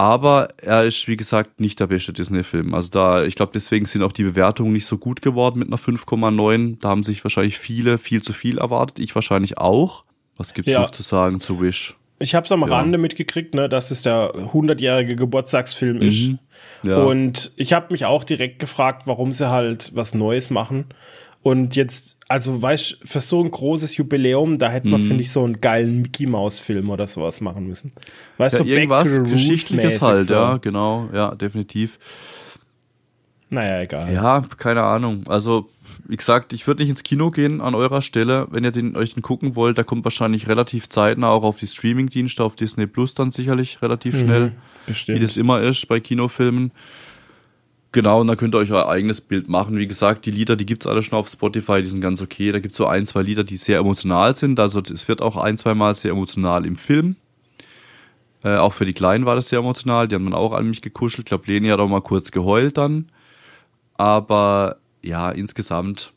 Aber er ist, wie gesagt, nicht der beste Disney-Film. Also da, ich glaube, deswegen sind auch die Bewertungen nicht so gut geworden mit einer 5,9. Da haben sich wahrscheinlich viele viel zu viel erwartet. Ich wahrscheinlich auch. Was gibt's Ja. noch zu sagen zu Wish? Ich habe es am Ja. Rande mitgekriegt, ne, dass es der 100-jährige Geburtstagsfilm ist. Mhm. Ja. Und ich habe mich auch direkt gefragt, warum sie halt was Neues machen. Und jetzt, also weißt für so ein großes Jubiläum, da hätte Mhm. man, finde ich, so einen geilen Mickey Mouse Film oder sowas machen müssen. Weißt ja, du, irgendwas Back to the Geschichtliches halt, so. ja, genau, ja, definitiv. Naja, egal. Ja, keine Ahnung. Also, wie gesagt, ich würde nicht ins Kino gehen an eurer Stelle, wenn ihr den, euch den gucken wollt. Der kommt wahrscheinlich relativ zeitnah auch auf die Streaming-Dienste, auf Disney Plus dann sicherlich relativ schnell. Mhm, bestimmt. Wie das immer ist bei Kinofilmen. Genau, und da könnt ihr euch euer eigenes Bild machen. Wie gesagt, die Lieder, die gibt's alle schon auf Spotify, die sind ganz okay. Da gibt's so ein, zwei Lieder, die sehr emotional sind. Also es wird auch ein, zwei Mal sehr emotional im Film. Äh, auch für die Kleinen war das sehr emotional. Die haben dann auch an mich gekuschelt. Ich glaube, Leni hat auch mal kurz geheult dann. Aber ja, insgesamt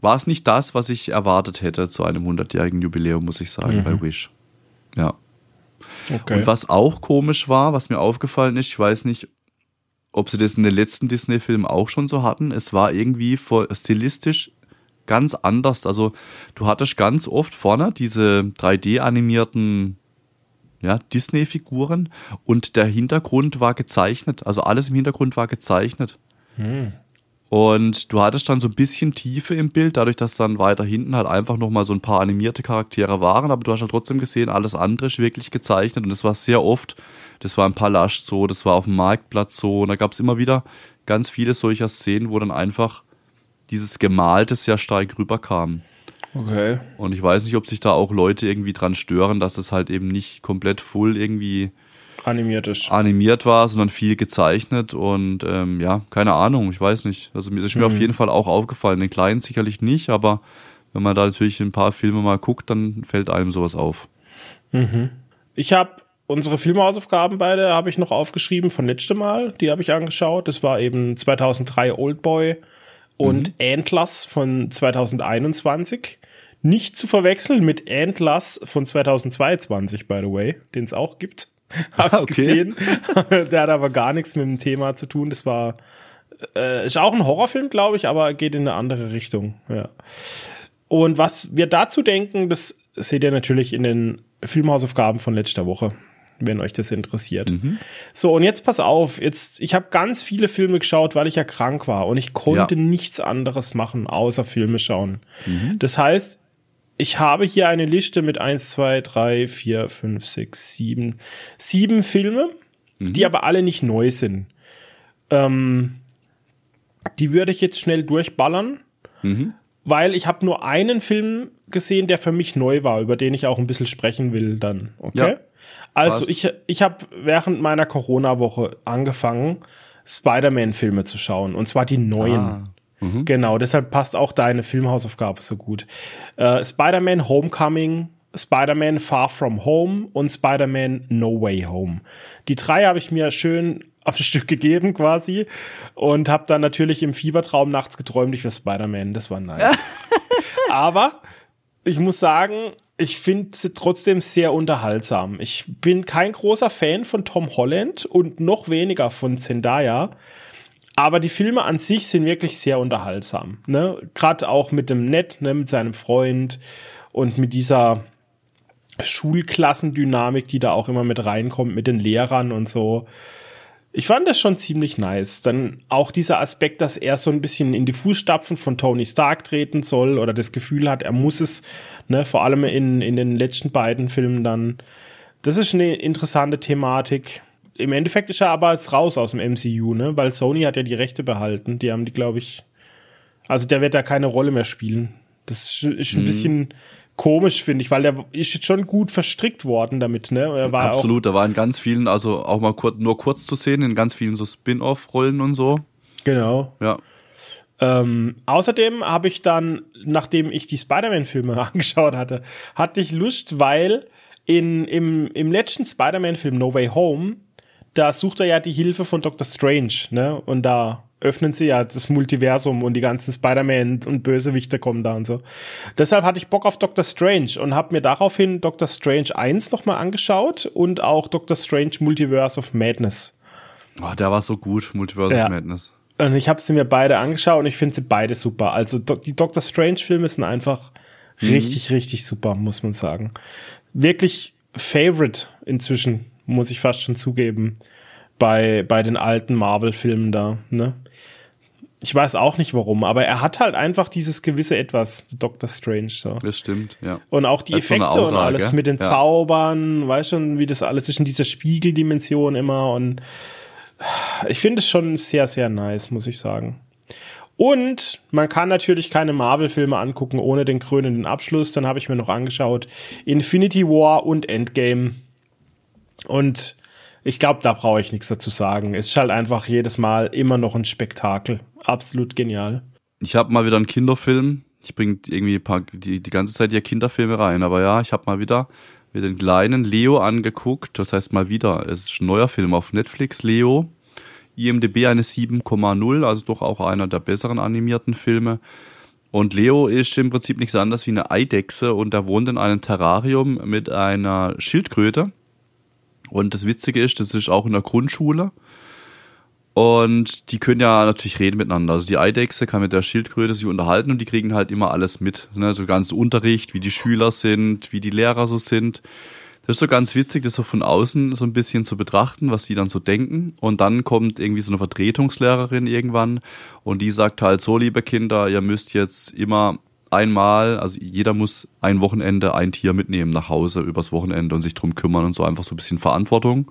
war es nicht das, was ich erwartet hätte zu einem 100-jährigen Jubiläum, muss ich sagen, Mhm. bei Wish. Ja. okay. Und was auch komisch war, was mir aufgefallen ist, ich weiß nicht, ob sie das in den letzten Disney-Filmen auch schon so hatten, es war irgendwie vor, stilistisch ganz anders. Also du hattest ganz oft vorne diese 3D-animierten ja, Disney-Figuren und der Hintergrund war gezeichnet. Also alles im Hintergrund war gezeichnet. Hm. Und du hattest dann so ein bisschen Tiefe im Bild, dadurch, dass dann weiter hinten halt einfach nochmal so ein paar animierte Charaktere waren, aber du hast halt trotzdem gesehen, alles andere ist wirklich gezeichnet und das war sehr oft, das war im Palast so, das war auf dem Marktplatz so und da gab es immer wieder ganz viele solcher Szenen, wo dann einfach dieses Gemalte sehr stark rüberkam. Okay. Und ich weiß nicht, ob sich da auch Leute irgendwie dran stören, dass es halt eben nicht komplett full irgendwie Animiert ist. animiert war, sondern viel gezeichnet und ähm, ja, keine Ahnung, ich weiß nicht. Also mir das ist mir Mhm. auf jeden Fall auch aufgefallen. Den Kleinen sicherlich nicht, aber wenn man da natürlich ein paar Filme mal guckt, dann fällt einem sowas auf. Mhm. Ich habe unsere Filmhausaufgaben beide habe ich noch aufgeschrieben von letztem Mal. Die habe ich angeschaut. Das war eben 2003 Oldboy und mhm. Antlers von 2021. Nicht zu verwechseln mit Antlers von 2022, by the way, den es auch gibt. Hab ich okay. gesehen. Der hat aber gar nichts mit dem Thema zu tun. Das war äh, ist auch ein Horrorfilm, glaube ich, aber geht in eine andere Richtung. Ja. Und was wir dazu denken, das seht ihr natürlich in den Filmhausaufgaben von letzter Woche, wenn euch das interessiert. Mhm. So, und jetzt pass auf, jetzt, ich habe ganz viele Filme geschaut, weil ich ja krank war und ich konnte ja. nichts anderes machen, außer Filme schauen. Mhm. Das heißt, ich habe hier eine Liste mit eins, zwei, drei, vier, fünf, sechs, sieben, sieben Filme, mhm. die aber alle nicht neu sind. Ähm, die würde ich jetzt schnell durchballern, mhm. weil ich habe nur einen Film gesehen, der für mich neu war, über den ich auch ein bisschen sprechen will dann. Okay? Ja. Also Was? ich, ich habe während meiner Corona-Woche angefangen, Spider-Man-Filme zu schauen. Und zwar die neuen. Ah. Mhm. Genau, deshalb passt auch deine Filmhausaufgabe so gut. Äh, Spider-Man Homecoming, Spider-Man Far From Home und Spider-Man No Way Home. Die drei habe ich mir schön am Stück gegeben quasi und habe dann natürlich im Fiebertraum nachts geträumt, ich wäre Spider-Man. Das war nice. Aber ich muss sagen, ich finde sie trotzdem sehr unterhaltsam. Ich bin kein großer Fan von Tom Holland und noch weniger von Zendaya. Aber die Filme an sich sind wirklich sehr unterhaltsam. Ne? Gerade auch mit dem Ned, ne, mit seinem Freund und mit dieser Schulklassendynamik, die da auch immer mit reinkommt, mit den Lehrern und so. Ich fand das schon ziemlich nice. Dann auch dieser Aspekt, dass er so ein bisschen in die Fußstapfen von Tony Stark treten soll oder das Gefühl hat, er muss es, ne, vor allem in, in den letzten beiden Filmen dann. Das ist eine interessante Thematik im Endeffekt ist er aber jetzt raus aus dem MCU, ne? Weil Sony hat ja die Rechte behalten. Die haben die, glaube ich. Also der wird da keine Rolle mehr spielen. Das ist ein mhm. bisschen komisch, finde ich, weil der ist jetzt schon gut verstrickt worden damit, ne? Er war Absolut, da war in ganz vielen, also auch mal kurz, nur kurz zu sehen, in ganz vielen so Spin-off-Rollen und so. Genau. Ja. Ähm, außerdem habe ich dann, nachdem ich die Spider-Man-Filme angeschaut hatte, hatte ich Lust, weil in, im, im letzten Spider-Man-Film No Way Home da sucht er ja die Hilfe von Dr. Strange, ne? Und da öffnen sie ja das Multiversum und die ganzen Spider-Man und Bösewichte kommen da und so. Deshalb hatte ich Bock auf Dr. Strange und habe mir daraufhin Dr. Strange 1 nochmal angeschaut und auch Dr. Strange Multiverse of Madness. Oh, der war so gut, Multiverse ja. of Madness. Und ich habe sie mir beide angeschaut und ich finde sie beide super. Also die Dr. Strange-Filme sind einfach mhm. richtig, richtig super, muss man sagen. Wirklich Favorite inzwischen muss ich fast schon zugeben, bei, bei den alten Marvel-Filmen da, ne? Ich weiß auch nicht warum, aber er hat halt einfach dieses gewisse Etwas, Doctor Strange, so. Das stimmt, ja. Und auch die Effekte so Aura, und alles gell? mit den ja. Zaubern, weißt schon, wie das alles ist in dieser Spiegeldimension immer und ich finde es schon sehr, sehr nice, muss ich sagen. Und man kann natürlich keine Marvel-Filme angucken ohne den krönenden Abschluss. Dann habe ich mir noch angeschaut Infinity War und Endgame. Und ich glaube, da brauche ich nichts dazu sagen. Es ist halt einfach jedes Mal immer noch ein Spektakel. Absolut genial. Ich habe mal wieder einen Kinderfilm. Ich bringe irgendwie paar, die, die ganze Zeit ja Kinderfilme rein, aber ja, ich habe mal wieder mit den kleinen Leo angeguckt. Das heißt mal wieder, es ist ein neuer Film auf Netflix, Leo. IMDB eine 7,0, also doch auch einer der besseren animierten Filme. Und Leo ist im Prinzip nichts anderes wie eine Eidechse und er wohnt in einem Terrarium mit einer Schildkröte und das Witzige ist, das ist auch in der Grundschule. Und die können ja natürlich reden miteinander. Also die Eidechse kann mit der Schildkröte sich unterhalten und die kriegen halt immer alles mit. Ne? So ganz Unterricht, wie die Schüler sind, wie die Lehrer so sind. Das ist so ganz witzig, das so von außen so ein bisschen zu betrachten, was die dann so denken. Und dann kommt irgendwie so eine Vertretungslehrerin irgendwann und die sagt halt so, liebe Kinder, ihr müsst jetzt immer einmal, also jeder muss ein Wochenende ein Tier mitnehmen nach Hause übers Wochenende und sich drum kümmern und so einfach so ein bisschen Verantwortung.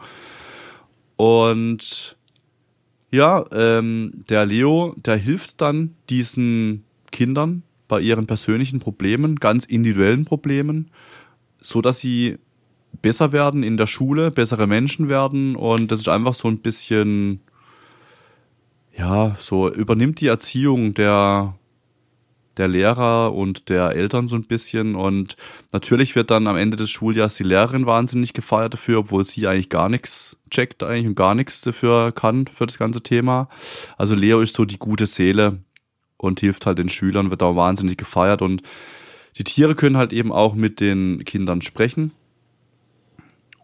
Und ja, ähm, der Leo, der hilft dann diesen Kindern bei ihren persönlichen Problemen, ganz individuellen Problemen, so dass sie besser werden in der Schule, bessere Menschen werden und das ist einfach so ein bisschen, ja, so übernimmt die Erziehung der der Lehrer und der Eltern so ein bisschen. Und natürlich wird dann am Ende des Schuljahres die Lehrerin wahnsinnig gefeiert dafür, obwohl sie eigentlich gar nichts checkt eigentlich und gar nichts dafür kann, für das ganze Thema. Also Leo ist so die gute Seele und hilft halt den Schülern, wird auch wahnsinnig gefeiert und die Tiere können halt eben auch mit den Kindern sprechen.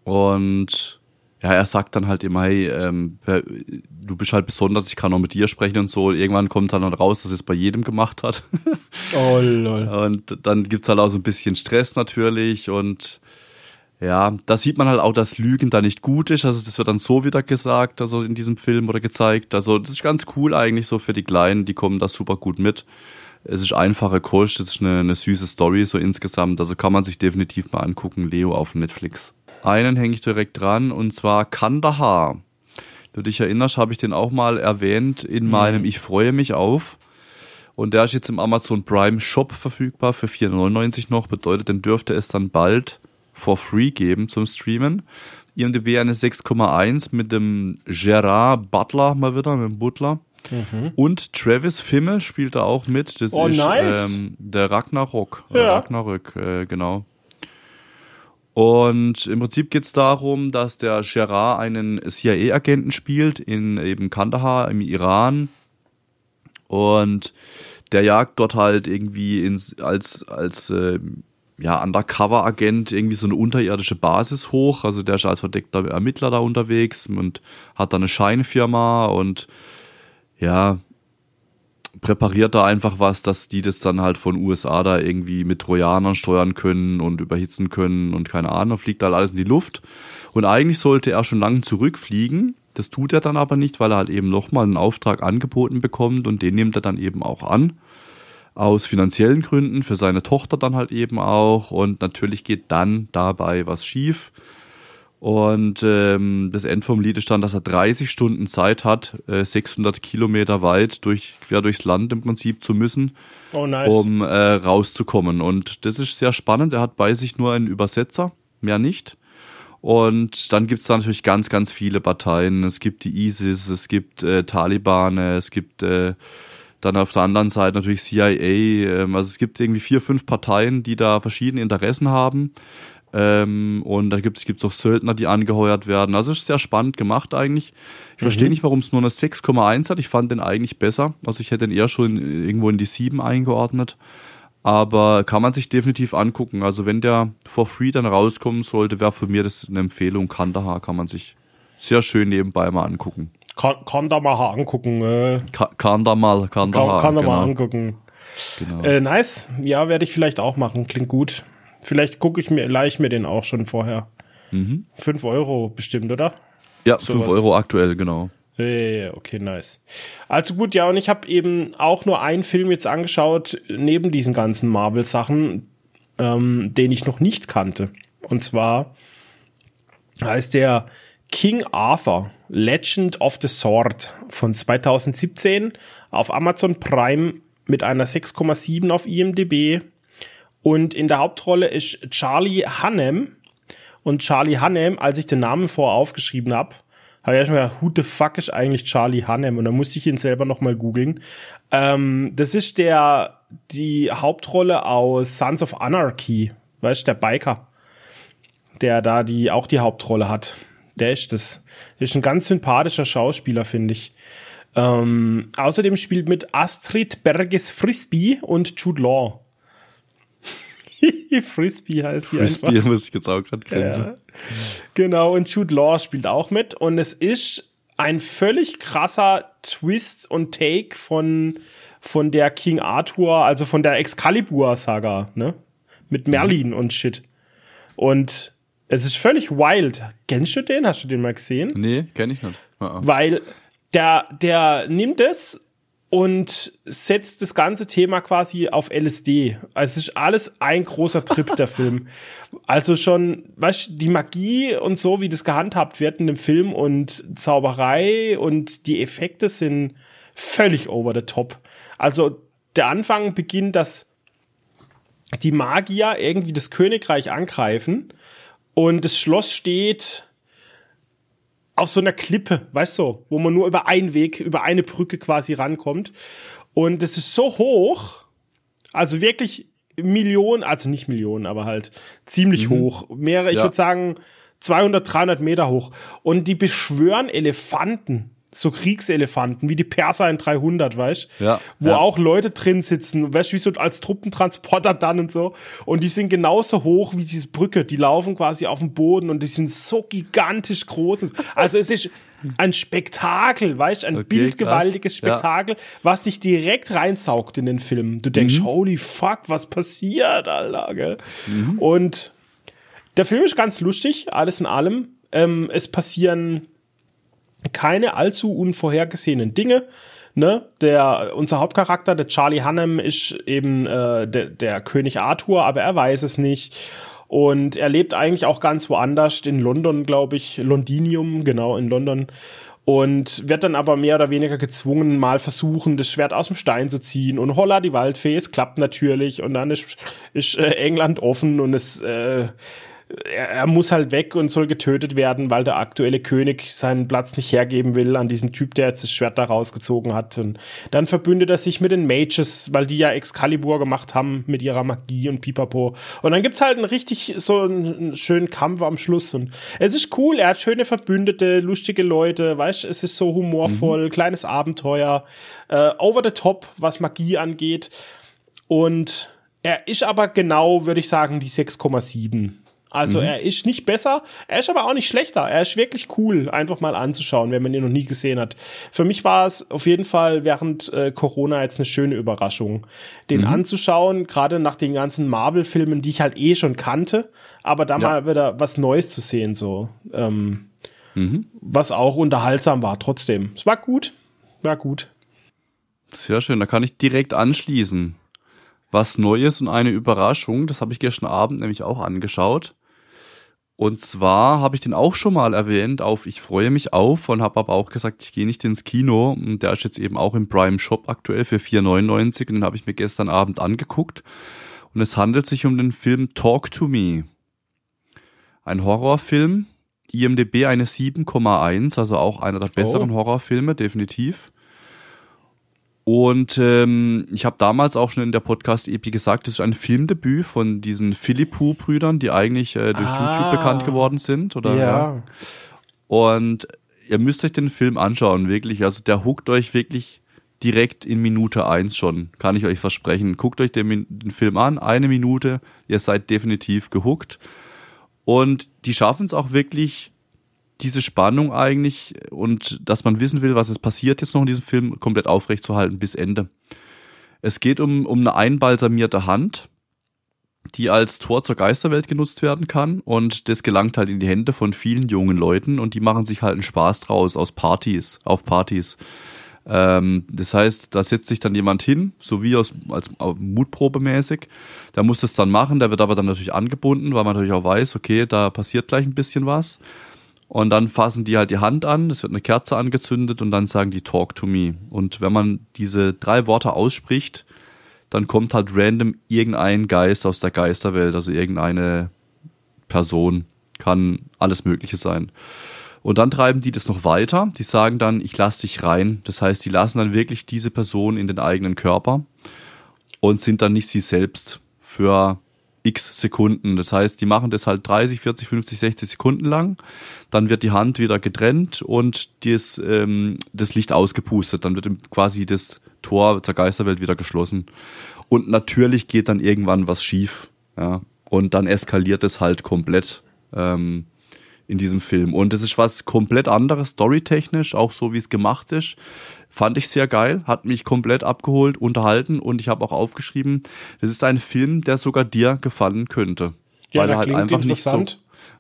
Und ja, er sagt dann halt immer, hey, ähm, du bist halt besonders, ich kann auch mit dir sprechen und so. Irgendwann kommt dann halt raus, dass es bei jedem gemacht hat. oh, lol. Und dann gibt's halt auch so ein bisschen Stress natürlich und ja, da sieht man halt auch, dass Lügen da nicht gut ist. Also das wird dann so wieder gesagt, also in diesem Film oder gezeigt. Also das ist ganz cool eigentlich so für die Kleinen, die kommen da super gut mit. Es ist einfache Kost, es ist eine, eine süße Story so insgesamt. Also kann man sich definitiv mal angucken, Leo auf Netflix. Einen hänge ich direkt dran und zwar Kandahar. Du dich erinnerst, habe ich den auch mal erwähnt in mhm. meinem Ich freue mich auf. Und der ist jetzt im Amazon Prime Shop verfügbar für 4,99 noch. Bedeutet, den dürfte es dann bald for free geben zum Streamen. IMDb eine 6,1 mit dem Gerard Butler mal wieder, mit dem Butler. Mhm. Und Travis Fimmel spielt da auch mit. Das oh, ist nice. ähm, der Ragnarok. Ja. Ragnarök, äh, genau. Und im Prinzip geht es darum, dass der Gerard einen CIA-Agenten spielt in eben Kandahar im Iran. Und der jagt dort halt irgendwie ins, als, als äh, ja, Undercover-Agent irgendwie so eine unterirdische Basis hoch. Also der ist als verdeckter Ermittler da unterwegs und hat da eine Scheinfirma und ja, präpariert da einfach was, dass die das dann halt von USA da irgendwie mit Trojanern steuern können und überhitzen können und keine Ahnung, fliegt halt alles in die Luft. Und eigentlich sollte er schon lange zurückfliegen. Das tut er dann aber nicht, weil er halt eben nochmal einen Auftrag angeboten bekommt und den nimmt er dann eben auch an aus finanziellen Gründen, für seine Tochter dann halt eben auch. Und natürlich geht dann dabei was schief. Und ähm, das End vom Lied ist dann, dass er 30 Stunden Zeit hat, äh, 600 Kilometer weit durch, quer durchs Land im Prinzip zu müssen, oh, nice. um äh, rauszukommen. Und das ist sehr spannend. Er hat bei sich nur einen Übersetzer, mehr nicht. Und dann gibt's da natürlich ganz, ganz viele Parteien. Es gibt die ISIS, es gibt äh, Taliban, es gibt äh, dann auf der anderen Seite natürlich CIA. Ähm, also es gibt irgendwie vier, fünf Parteien, die da verschiedene Interessen haben. Ähm, und da gibt es auch Söldner, die angeheuert werden. Also es ist sehr spannend gemacht eigentlich. Ich mhm. verstehe nicht, warum es nur eine 6,1 hat. Ich fand den eigentlich besser. Also ich hätte den eher schon irgendwo in die 7 eingeordnet. Aber kann man sich definitiv angucken. Also wenn der for free dann rauskommen sollte, wäre für mir das eine Empfehlung. Kandahar kann man sich sehr schön nebenbei mal angucken. Kann, kann da mal angucken. Äh. Kann, kann da mal, kann, kann, da, kann da genau. mal angucken. Genau. Äh, nice. Ja, werde ich vielleicht auch machen. Klingt gut. Vielleicht gucke ich mir, leih ich mir den auch schon vorher. Mhm. Fünf Euro bestimmt, oder? Ja, so fünf Euro aktuell, genau. Ja, okay, nice. Also gut, ja, und ich habe eben auch nur einen Film jetzt angeschaut, neben diesen ganzen Marvel-Sachen, ähm, den ich noch nicht kannte. Und zwar heißt der King Arthur, Legend of the Sword von 2017 auf Amazon Prime mit einer 6,7 auf IMDb. Und in der Hauptrolle ist Charlie Hannem. Und Charlie Hannem, als ich den Namen vorher aufgeschrieben habe, habe ich erstmal gedacht, who the fuck ist eigentlich Charlie Hannem? Und dann musste ich ihn selber nochmal googeln. Ähm, das ist der, die Hauptrolle aus Sons of Anarchy. Weißt du, der Biker. Der da die, auch die Hauptrolle hat. Der ist das. Der ist ein ganz sympathischer Schauspieler, finde ich. Ähm, außerdem spielt mit Astrid Berges Frisbee und Jude Law. Frisbee heißt die Frisbee einfach. muss ich jetzt auch gerade grinsen. Ja. Genau, und Jude Law spielt auch mit. Und es ist ein völlig krasser Twist und Take von, von der King Arthur, also von der Excalibur-Saga, ne? Mit Merlin mhm. und Shit. Und es ist völlig wild. Kennst du den? Hast du den mal gesehen? Nee, kenn ich nicht. Ah, ah. Weil der, der nimmt es und setzt das ganze Thema quasi auf LSD. Also es ist alles ein großer Trip, der Film. Also schon, weißt du, die Magie und so, wie das gehandhabt wird in dem Film und Zauberei und die Effekte sind völlig over the top. Also der Anfang beginnt, dass die Magier irgendwie das Königreich angreifen und das Schloss steht auf so einer Klippe, weißt du, wo man nur über einen Weg, über eine Brücke quasi rankommt. Und es ist so hoch, Also wirklich Millionen, also nicht Millionen, aber halt ziemlich mhm. hoch. Mehrere, ich ja. würde sagen 200, 300 Meter hoch. Und die beschwören Elefanten so Kriegselefanten, wie die Perser in 300, weißt ja, Wo ja. auch Leute drin sitzen, weißt wie so als Truppentransporter dann und so. Und die sind genauso hoch wie diese Brücke. Die laufen quasi auf dem Boden und die sind so gigantisch groß. Also es ist ein Spektakel, weißt ein okay, bildgewaltiges Spektakel, ja. was dich direkt reinsaugt in den Film. Du denkst, mhm. holy fuck, was passiert, Alter, gell? Mhm. Und der Film ist ganz lustig, alles in allem. Ähm, es passieren keine allzu unvorhergesehenen Dinge. Ne, der unser Hauptcharakter, der Charlie Hannem, ist eben äh, der, der König Arthur, aber er weiß es nicht. Und er lebt eigentlich auch ganz woanders, in London, glaube ich, Londinium, genau, in London. Und wird dann aber mehr oder weniger gezwungen, mal versuchen, das Schwert aus dem Stein zu ziehen. Und holla, die Waldfee, es klappt natürlich. Und dann ist, ist äh, England offen und es äh, er, er muss halt weg und soll getötet werden, weil der aktuelle König seinen Platz nicht hergeben will an diesen Typ, der jetzt das Schwert da rausgezogen hat. Und dann verbündet er sich mit den Mages, weil die ja Excalibur gemacht haben mit ihrer Magie und Pipapo. Und dann gibt's halt einen richtig so einen schönen Kampf am Schluss. Und es ist cool, er hat schöne Verbündete, lustige Leute, weißt, es ist so humorvoll, mhm. kleines Abenteuer, äh, over the top, was Magie angeht. Und er ist aber genau, würde ich sagen, die 6,7 also mhm. er ist nicht besser, er ist aber auch nicht schlechter. Er ist wirklich cool, einfach mal anzuschauen, wenn man ihn noch nie gesehen hat. Für mich war es auf jeden Fall während äh, Corona jetzt eine schöne Überraschung, den mhm. anzuschauen, gerade nach den ganzen Marvel-Filmen, die ich halt eh schon kannte, aber da ja. mal wieder was Neues zu sehen, so. Ähm, mhm. Was auch unterhaltsam war, trotzdem. Es war gut, war gut. Sehr schön, da kann ich direkt anschließen. Was Neues und eine Überraschung, das habe ich gestern Abend nämlich auch angeschaut. Und zwar habe ich den auch schon mal erwähnt auf Ich freue mich auf und habe aber auch gesagt, ich gehe nicht ins Kino. Und der ist jetzt eben auch im Prime Shop aktuell für 4,99 und den habe ich mir gestern Abend angeguckt. Und es handelt sich um den Film Talk to Me. Ein Horrorfilm, IMDB eine 7,1, also auch einer der besseren oh. Horrorfilme, definitiv. Und ähm, ich habe damals auch schon in der Podcast-Epi gesagt, das ist ein Filmdebüt von diesen Philippou-Brüdern, die eigentlich äh, durch ah, YouTube bekannt geworden sind. Oder, ja. ja. Und ihr müsst euch den Film anschauen, wirklich. Also der huckt euch wirklich direkt in Minute eins schon, kann ich euch versprechen. Guckt euch den, den Film an, eine Minute, ihr seid definitiv gehuckt. Und die schaffen es auch wirklich, diese Spannung eigentlich und dass man wissen will, was es passiert jetzt noch in diesem Film, komplett aufrechtzuerhalten bis Ende. Es geht um, um eine einbalsamierte Hand, die als Tor zur Geisterwelt genutzt werden kann und das gelangt halt in die Hände von vielen jungen Leuten und die machen sich halt einen Spaß draus aus Partys, auf Partys. Ähm, das heißt, da setzt sich dann jemand hin, so wie aus, als Mutprobe mäßig. Der muss das dann machen, der wird aber dann natürlich angebunden, weil man natürlich auch weiß, okay, da passiert gleich ein bisschen was. Und dann fassen die halt die Hand an, es wird eine Kerze angezündet und dann sagen die Talk to me. Und wenn man diese drei Worte ausspricht, dann kommt halt random irgendein Geist aus der Geisterwelt, also irgendeine Person, kann alles Mögliche sein. Und dann treiben die das noch weiter. Die sagen dann, ich lass dich rein. Das heißt, die lassen dann wirklich diese Person in den eigenen Körper und sind dann nicht sie selbst für x Sekunden. Das heißt, die machen das halt 30, 40, 50, 60 Sekunden lang. Dann wird die Hand wieder getrennt und das, ähm, das Licht ausgepustet. Dann wird quasi das Tor zur Geisterwelt wieder geschlossen. Und natürlich geht dann irgendwann was schief. Ja. Und dann eskaliert es halt komplett ähm, in diesem Film. Und es ist was komplett anderes, storytechnisch, auch so wie es gemacht ist. Fand ich sehr geil, hat mich komplett abgeholt, unterhalten und ich habe auch aufgeschrieben, das ist ein Film, der sogar dir gefallen könnte. Ja, weil er halt einfach nicht so,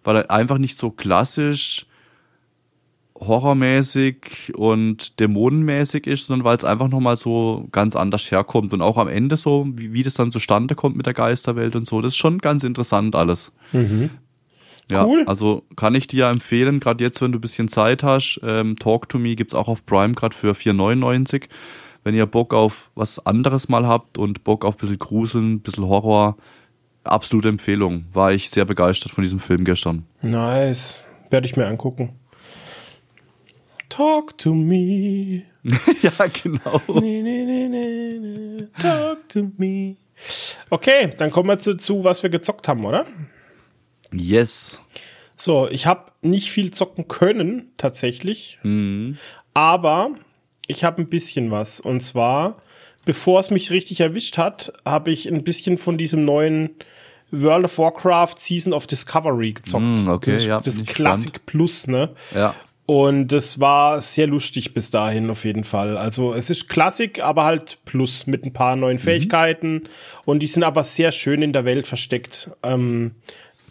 weil er einfach nicht so klassisch horrormäßig und dämonenmäßig ist, sondern weil es einfach nochmal so ganz anders herkommt und auch am Ende so, wie, wie das dann zustande kommt mit der Geisterwelt und so, das ist schon ganz interessant alles. Mhm. Ja, cool. Also kann ich dir empfehlen, gerade jetzt, wenn du ein bisschen Zeit hast, ähm, Talk to Me gibt's auch auf Prime gerade für 4,99. Wenn ihr Bock auf was anderes mal habt und Bock auf ein bisschen Gruseln, ein bisschen Horror, absolute Empfehlung. War ich sehr begeistert von diesem Film gestern. Nice. Werde ich mir angucken. Talk to me. ja, genau. Nee, nee, nee, nee, nee. Talk to me. Okay, dann kommen wir zu, zu was wir gezockt haben, oder? Yes. So, ich habe nicht viel zocken können, tatsächlich. Mhm. Aber ich habe ein bisschen was. Und zwar, bevor es mich richtig erwischt hat, habe ich ein bisschen von diesem neuen World of Warcraft Season of Discovery gezockt. Mm, okay, das, ja, das Classic gespannt. Plus, ne? Ja. Und das war sehr lustig bis dahin auf jeden Fall. Also es ist Klassik, aber halt Plus mit ein paar neuen Fähigkeiten. Und die sind aber sehr schön in der Welt versteckt. Ähm,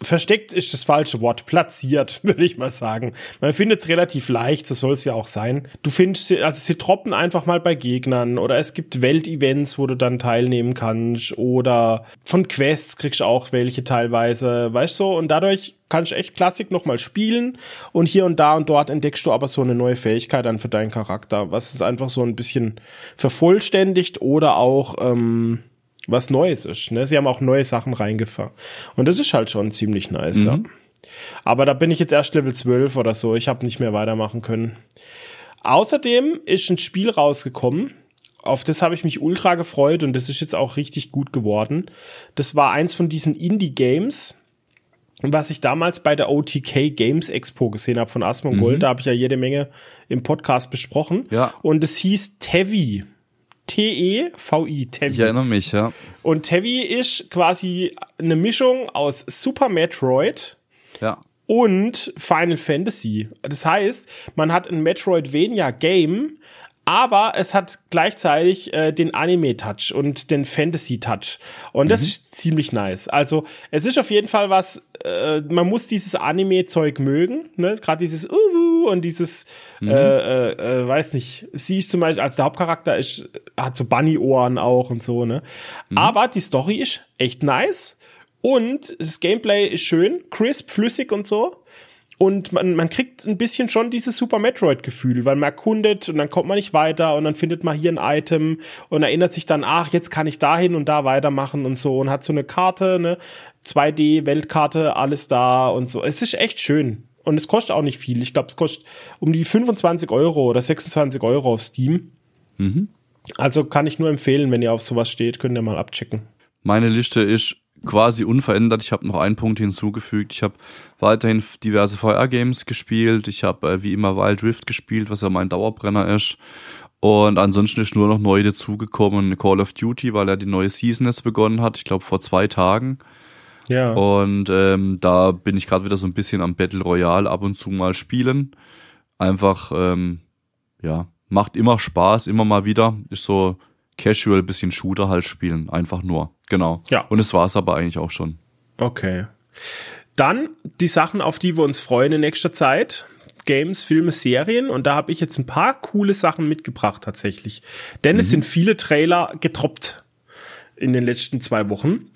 versteckt ist das falsche Wort. Platziert, würde ich mal sagen. Man findet es relativ leicht, so soll es ja auch sein. Du findest, sie- also sie droppen einfach mal bei Gegnern oder es gibt Weltevents, wo du dann teilnehmen kannst oder von Quests kriegst du auch welche teilweise, weißt du, und dadurch kannst du echt Klassik nochmal spielen und hier und da und dort entdeckst du aber so eine neue Fähigkeit dann für deinen Charakter, was es einfach so ein bisschen vervollständigt oder auch ähm, was Neues ist. Ne? Sie haben auch neue Sachen reingefahren. Und das ist halt schon ziemlich nice, ja. Aber da bin ich jetzt erst Level 12 oder so. Ich habe nicht mehr weitermachen können. Außerdem ist ein Spiel rausgekommen, auf das habe ich mich ultra gefreut und das ist jetzt auch richtig gut geworden. Das war eins von diesen Indie-Games, was ich damals bei der OTK Games Expo gesehen habe von Asmongold. Da habe ich ja jede Menge im Podcast besprochen. Ja. Und es hieß Tevi. T-E-V-I, Tevi. Ich erinnere mich, ja. Und Tevi ist quasi eine Mischung aus Super Metroid Ja. und Final Fantasy. Das heißt, man hat ein Metroidvania-Game, aber es hat gleichzeitig äh, den Anime-Touch und den Fantasy-Touch. Und das ist ziemlich nice. Also, es ist auf jeden Fall was, äh, man muss dieses Anime-Zeug mögen, ne? Gerade dieses Uwu und dieses, äh, äh, äh, weiß nicht, sie ist zum Beispiel als der Hauptcharakter ist, hat so Bunny-Ohren auch und so, ne? Aber die Story ist echt nice. Und das Gameplay ist schön, crisp, flüssig und so. Und man, man kriegt ein bisschen schon dieses Super Metroid-Gefühl, weil man erkundet und dann kommt man nicht weiter und dann findet man hier ein Item und erinnert sich dann, ach, jetzt kann ich dahin und da weitermachen und so und hat so eine Karte, ne, 2D-Weltkarte, alles da und so. Es ist echt schön. Und es kostet auch nicht viel. Ich glaube, es kostet um die 25 Euro oder 26 Euro auf Steam. Also kann ich nur empfehlen, wenn ihr auf sowas steht, könnt ihr mal abchecken. Meine Liste ist quasi unverändert. Ich habe noch einen Punkt hinzugefügt. Ich habe weiterhin diverse VR-Games gespielt. Ich habe äh, wie immer Wild Rift gespielt, was ja mein Dauerbrenner ist. Und ansonsten ist nur noch neu dazugekommen Call of Duty, weil er die neue Season jetzt begonnen hat. Ich glaube vor zwei Tagen. Ja. Und ähm, da bin ich gerade wieder so ein bisschen am Battle Royale ab und zu mal spielen. Einfach, ähm, ja, macht immer Spaß, immer mal wieder. Ist so casual, bisschen Shooter halt spielen. Einfach nur. Genau. Ja. Und es war's aber eigentlich auch schon. Okay. Dann die Sachen, auf die wir uns freuen in nächster Zeit. Games, Filme, Serien. Und da habe ich jetzt ein paar coole Sachen mitgebracht tatsächlich. Denn es sind viele Trailer getroppt in den letzten zwei Wochen.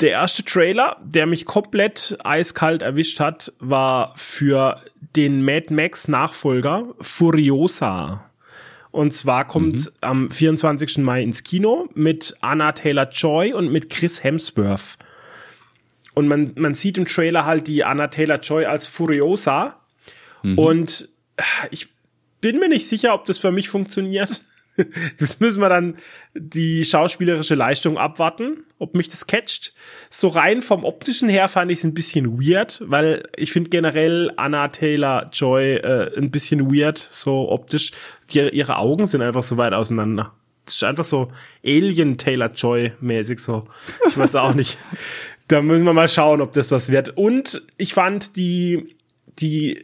Der erste Trailer, der mich komplett eiskalt erwischt hat, war für den Mad Max Nachfolger Furiosa. Und zwar kommt am 24. Mai ins Kino mit Anna Taylor Joy und mit Chris Hemsworth. Und man, man sieht im Trailer halt die Anna Taylor Joy als Furiosa. Und ich bin mir nicht sicher, ob das für mich funktioniert. Das müssen wir dann die schauspielerische Leistung abwarten, ob mich das catcht. So rein vom optischen her fand ich es ein bisschen weird, weil ich finde generell Anna Taylor Joy äh, ein bisschen weird, so optisch. Die, ihre Augen sind einfach so weit auseinander. Das ist einfach so Alien Taylor Joy mäßig so. Ich weiß auch nicht. Da müssen wir mal schauen, ob das was wird. Und ich fand die die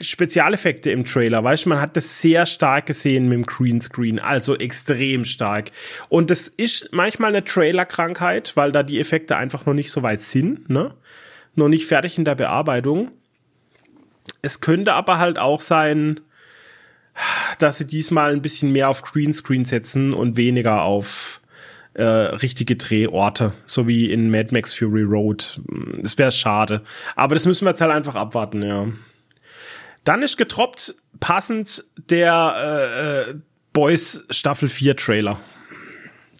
Spezialeffekte im Trailer, weißt du, man hat das sehr stark gesehen mit dem Greenscreen, also extrem stark. Und das ist manchmal eine Trailer-Krankheit, weil da die Effekte einfach noch nicht so weit sind, ne? Noch nicht fertig in der Bearbeitung. Es könnte aber halt auch sein, dass sie diesmal ein bisschen mehr auf Greenscreen setzen und weniger auf äh, richtige Drehorte, so wie in Mad Max Fury Road. Das wäre schade. Aber das müssen wir jetzt halt einfach abwarten, ja. Dann ist getroppt, passend der äh, Boys Staffel 4 Trailer.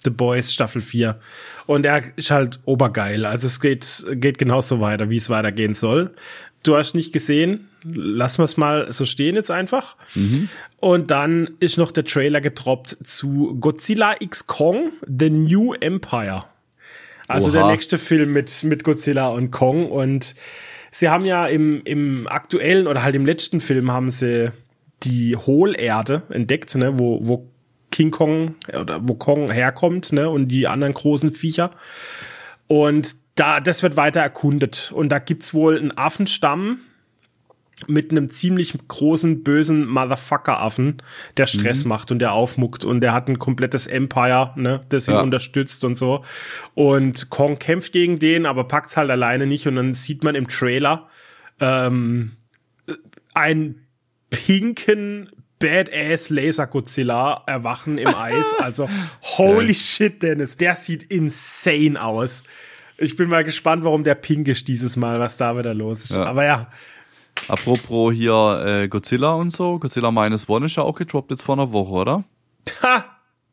The Boys Staffel 4. Und er ist halt obergeil. Also es geht, geht genauso weiter, wie es weitergehen soll. du hast nicht gesehen. Lassen wir es mal so stehen jetzt einfach. Mhm. Und dann ist noch der Trailer getroppt zu Godzilla X Kong, The New Empire. Also Oha. der nächste Film mit, mit Godzilla und Kong. Und sie haben ja im, im aktuellen oder halt im letzten Film haben sie die Hohlerde entdeckt, ne, wo, wo King Kong oder wo Kong herkommt, ne, und die anderen großen Viecher. Und da, das wird weiter erkundet. Und da gibt's wohl einen Affenstamm mit einem ziemlich großen, bösen Motherfucker-Affen, der Stress macht und der aufmuckt und der hat ein komplettes Empire, ne, das ihn Ja. unterstützt und so. Und Kong kämpft gegen den, aber packt's halt alleine nicht und dann sieht man im Trailer ähm, einen pinken Badass Laser Godzilla erwachen im Eis. Also holy shit, Dennis, der sieht insane aus. Ich bin mal gespannt, warum der pink ist dieses Mal, was da wieder los ist. Ja. Aber ja, Apropos hier äh, Godzilla und so. Godzilla Minus One ist ja auch gedroppt jetzt vor einer Woche, oder? ha,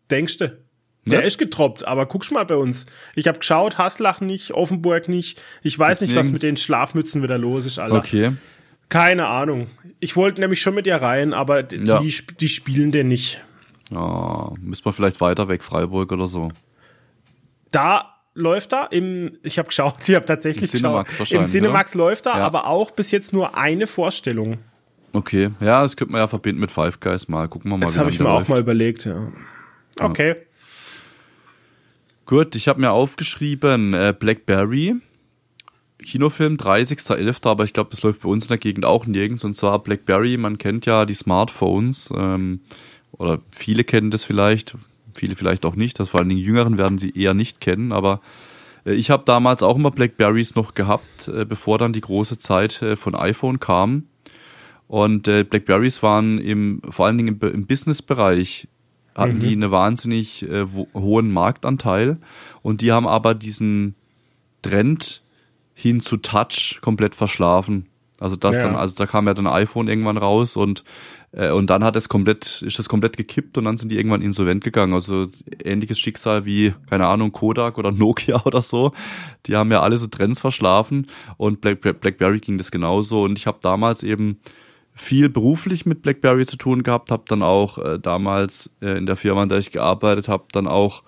denkst du? Der Nicht? ist getroppt, aber guck's mal bei uns. Ich habe geschaut, Haslach nicht, Offenburg nicht. Ich weiß Gibt's nicht, was nirgends? mit den Schlafmützen wieder los ist, Alter. Okay. Keine Ahnung. Ich wollte nämlich schon mit dir rein, aber d- Ja. die, die spielen den nicht. Ja, müssen wir vielleicht weiter weg, Freiburg oder so. Da läuft er im, ich habe geschaut, ich habe tatsächlich Im Cinemax geschaut. Im Cinemax läuft er, Ja. aber auch bis jetzt nur eine Vorstellung. Okay, ja, das könnte man ja verbinden mit Five Guys mal. Gucken wir mal, Das habe ich mir auch läuft. mal überlegt, ja. Okay. Gut, ich habe mir aufgeschrieben, äh, Blackberry, Kinofilm 30.11., aber ich glaube, das läuft bei uns in der Gegend auch nirgends. Und zwar Blackberry, man kennt ja die Smartphones, ähm, oder viele kennen das vielleicht, viele vielleicht auch nicht. Das vor allen Dingen Jüngeren werden sie eher nicht kennen, aber äh, ich habe damals auch immer Blackberries noch gehabt, äh, bevor dann die große Zeit äh, von iPhone kam. Und Blackberries waren im, vor allen Dingen im, Business-Bereich, hatten die einen wahnsinnig hohen Marktanteil. Und die haben aber diesen Trend hin zu Touch komplett verschlafen. Also das Ja. dann, also da kam ja dann iPhone irgendwann raus und äh, und dann hat es komplett, ist das komplett gekippt und dann sind die irgendwann insolvent gegangen. Also ähnliches Schicksal wie, keine Ahnung, Kodak oder Nokia oder so. Die haben ja alle so Trends verschlafen und Black, Black, BlackBerry ging das genauso. Und ich habe damals eben viel beruflich mit BlackBerry zu tun gehabt, habe dann auch äh, damals äh, in der Firma, in der ich gearbeitet habe, dann auch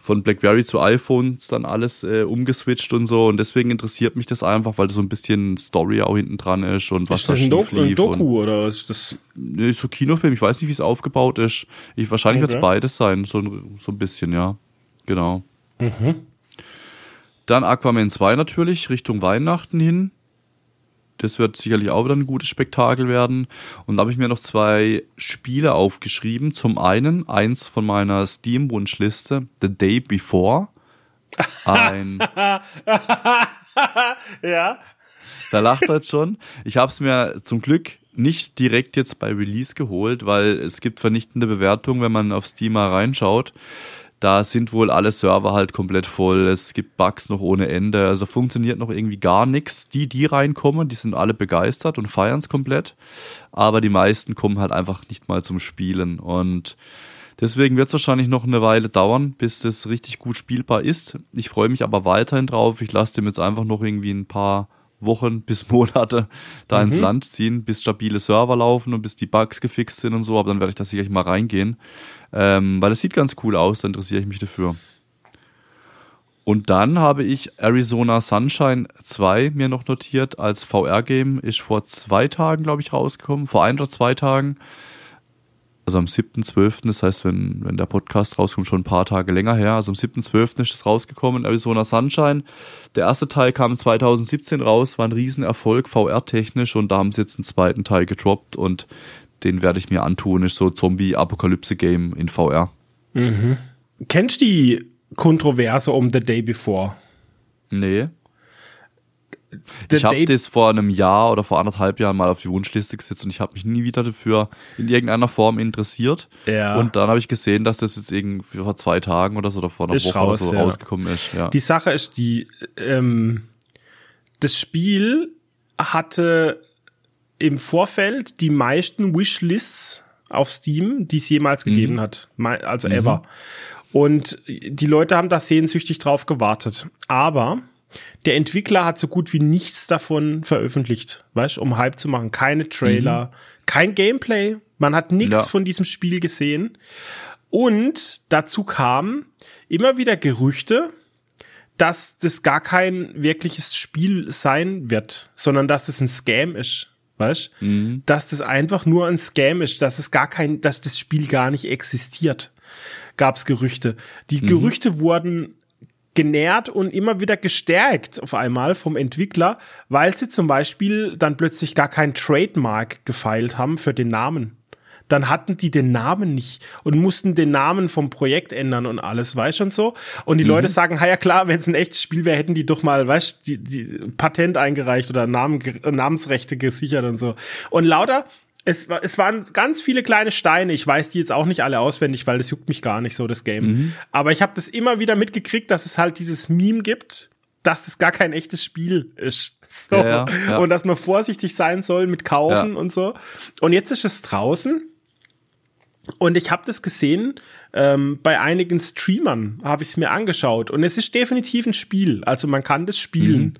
von BlackBerry zu iPhones dann alles äh, umgeswitcht und so und deswegen interessiert mich das einfach, weil da so ein bisschen Story auch hinten dran ist und was ist da das schief Doku, ein lief Doku oder ist das? Nee, so Kinofilm, ich weiß nicht, wie es aufgebaut ist. Ich, wahrscheinlich wird Okay. es beides sein, so, ein- so ein bisschen, ja. Genau. Mhm. Dann Aquaman 2 natürlich, Richtung Weihnachten hin. Das wird sicherlich auch wieder ein gutes Spektakel werden. Und da habe ich mir noch zwei Spiele aufgeschrieben. Zum einen eins von meiner Steam-Wunschliste, The Day Before. Ein ja. Da lacht er jetzt schon. Ich habe es mir zum Glück nicht direkt jetzt bei Release geholt, weil es gibt vernichtende Bewertungen, wenn man auf Steam mal reinschaut. Da sind wohl alle Server halt komplett voll. Es gibt Bugs noch ohne Ende. Also funktioniert noch irgendwie gar nichts. Die, die reinkommen, die sind alle begeistert und feiern es komplett. Aber die meisten kommen halt einfach nicht mal zum Spielen. Und Deswegen wird es wahrscheinlich noch eine Weile dauern, bis das richtig gut spielbar ist. Ich freue mich aber weiterhin drauf. Ich lasse dem jetzt einfach noch irgendwie ein paar Wochen bis Monate da ins Land ziehen, bis stabile Server laufen und bis die Bugs gefixt sind und so. Aber dann werde ich da sicherlich mal reingehen. Ähm, weil es sieht ganz cool aus, da interessiere ich mich dafür. Und dann habe ich Arizona Sunshine 2 mir noch notiert als VR-Game. Ist vor zwei Tagen, glaube ich, rausgekommen. Vor ein oder zwei Tagen also am 7.12., das heißt, wenn, wenn der Podcast rauskommt, schon ein paar Tage länger her. Also am 7.12. ist es rausgekommen, Arizona Sunshine. Der erste Teil kam 2017 raus, war ein Riesenerfolg, VR-technisch und da haben sie jetzt einen zweiten Teil gedroppt und den werde ich mir antun, ist so Zombie-Apokalypse-Game in VR. Kennst du die Kontroverse um The Day Before? Nee. Ich habe das vor einem Jahr oder vor anderthalb Jahren mal auf die Wunschliste gesetzt und ich habe mich nie wieder dafür in irgendeiner Form interessiert. Ja. Und dann habe ich gesehen, dass das jetzt irgendwie vor zwei Tagen oder so oder vor einer Ist Woche raus, oder so ja. rausgekommen ist. Ja. Die Sache ist die, ähm, das Spiel hatte im Vorfeld die meisten Wishlists auf Steam, die es jemals gegeben hat. Me- Also ever. Und die Leute haben da sehnsüchtig drauf gewartet. Aber der Entwickler hat so gut wie nichts davon veröffentlicht, weißt, um Hype zu machen. Keine Trailer, mhm. kein Gameplay, man hat nichts ja. von diesem Spiel gesehen. Und dazu kamen immer wieder Gerüchte, dass das gar kein wirkliches Spiel sein wird, sondern dass das ein Scam ist. Weißt? Mhm. Dass das einfach nur ein Scam ist, dass es gar kein, dass das Spiel gar nicht existiert. Gab es Gerüchte. Die mhm. Gerüchte wurden genährt und immer wieder gestärkt auf einmal vom Entwickler, weil sie zum Beispiel dann plötzlich gar kein Trademark gefeilt haben für den Namen dann hatten die den Namen nicht und mussten den Namen vom Projekt ändern und alles, weißt schon so. Und die mhm. Leute sagen, ja klar, wenn es ein echtes Spiel wäre, hätten die doch mal, weißt die, die Patent eingereicht oder Namen, Namensrechte gesichert und so. Und lauter es, es waren ganz viele kleine Steine. Ich weiß die jetzt auch nicht alle auswendig, weil das juckt mich gar nicht so, das Game. Mhm. Aber ich habe das immer wieder mitgekriegt, dass es halt dieses Meme gibt, dass das gar kein echtes Spiel ist. So. Ja, ja, ja. Und dass man vorsichtig sein soll mit Kaufen und so. Und jetzt ist es draußen und ich habe das gesehen ähm, bei einigen Streamern, habe ich es mir angeschaut. Und es ist definitiv ein Spiel. Also man kann das spielen. Mhm.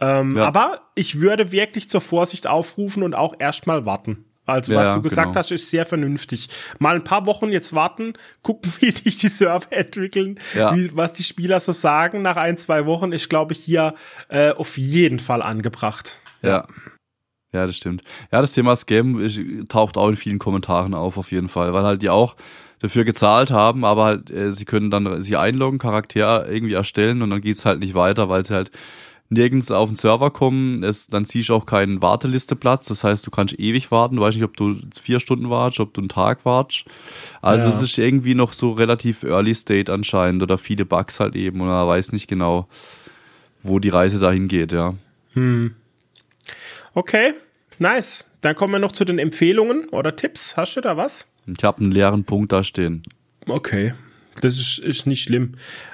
Ähm, ja. Aber ich würde wirklich zur Vorsicht aufrufen und auch erstmal warten. Also was ja, du gesagt genau. hast, ist sehr vernünftig. Mal ein paar Wochen jetzt warten, gucken, wie sich die Server entwickeln, ja. wie, was die Spieler so sagen nach ein, zwei Wochen, ist, glaube ich, hier äh, auf jeden Fall angebracht. Ja. Ja, das stimmt. Ja, das Thema Scam taucht auch in vielen Kommentaren auf, auf jeden Fall, weil halt die auch dafür gezahlt haben, aber halt, äh, sie können dann sie einloggen, Charakter irgendwie erstellen und dann geht's halt nicht weiter, weil sie halt nirgends auf den Server kommen, es, dann ziehst du auch keinen Wartelisteplatz, das heißt, du kannst ewig warten, du weißt nicht, ob du vier Stunden wartest, ob du einen Tag wartest. Also ja. es ist irgendwie noch so relativ Early State anscheinend oder viele Bugs halt eben und man weiß nicht genau, wo die Reise dahin geht, ja. Hm. Okay, nice. Dann kommen wir noch zu den Empfehlungen oder Tipps. Hast du da was? Ich habe einen leeren Punkt da stehen. Okay, das ist, ist nicht schlimm.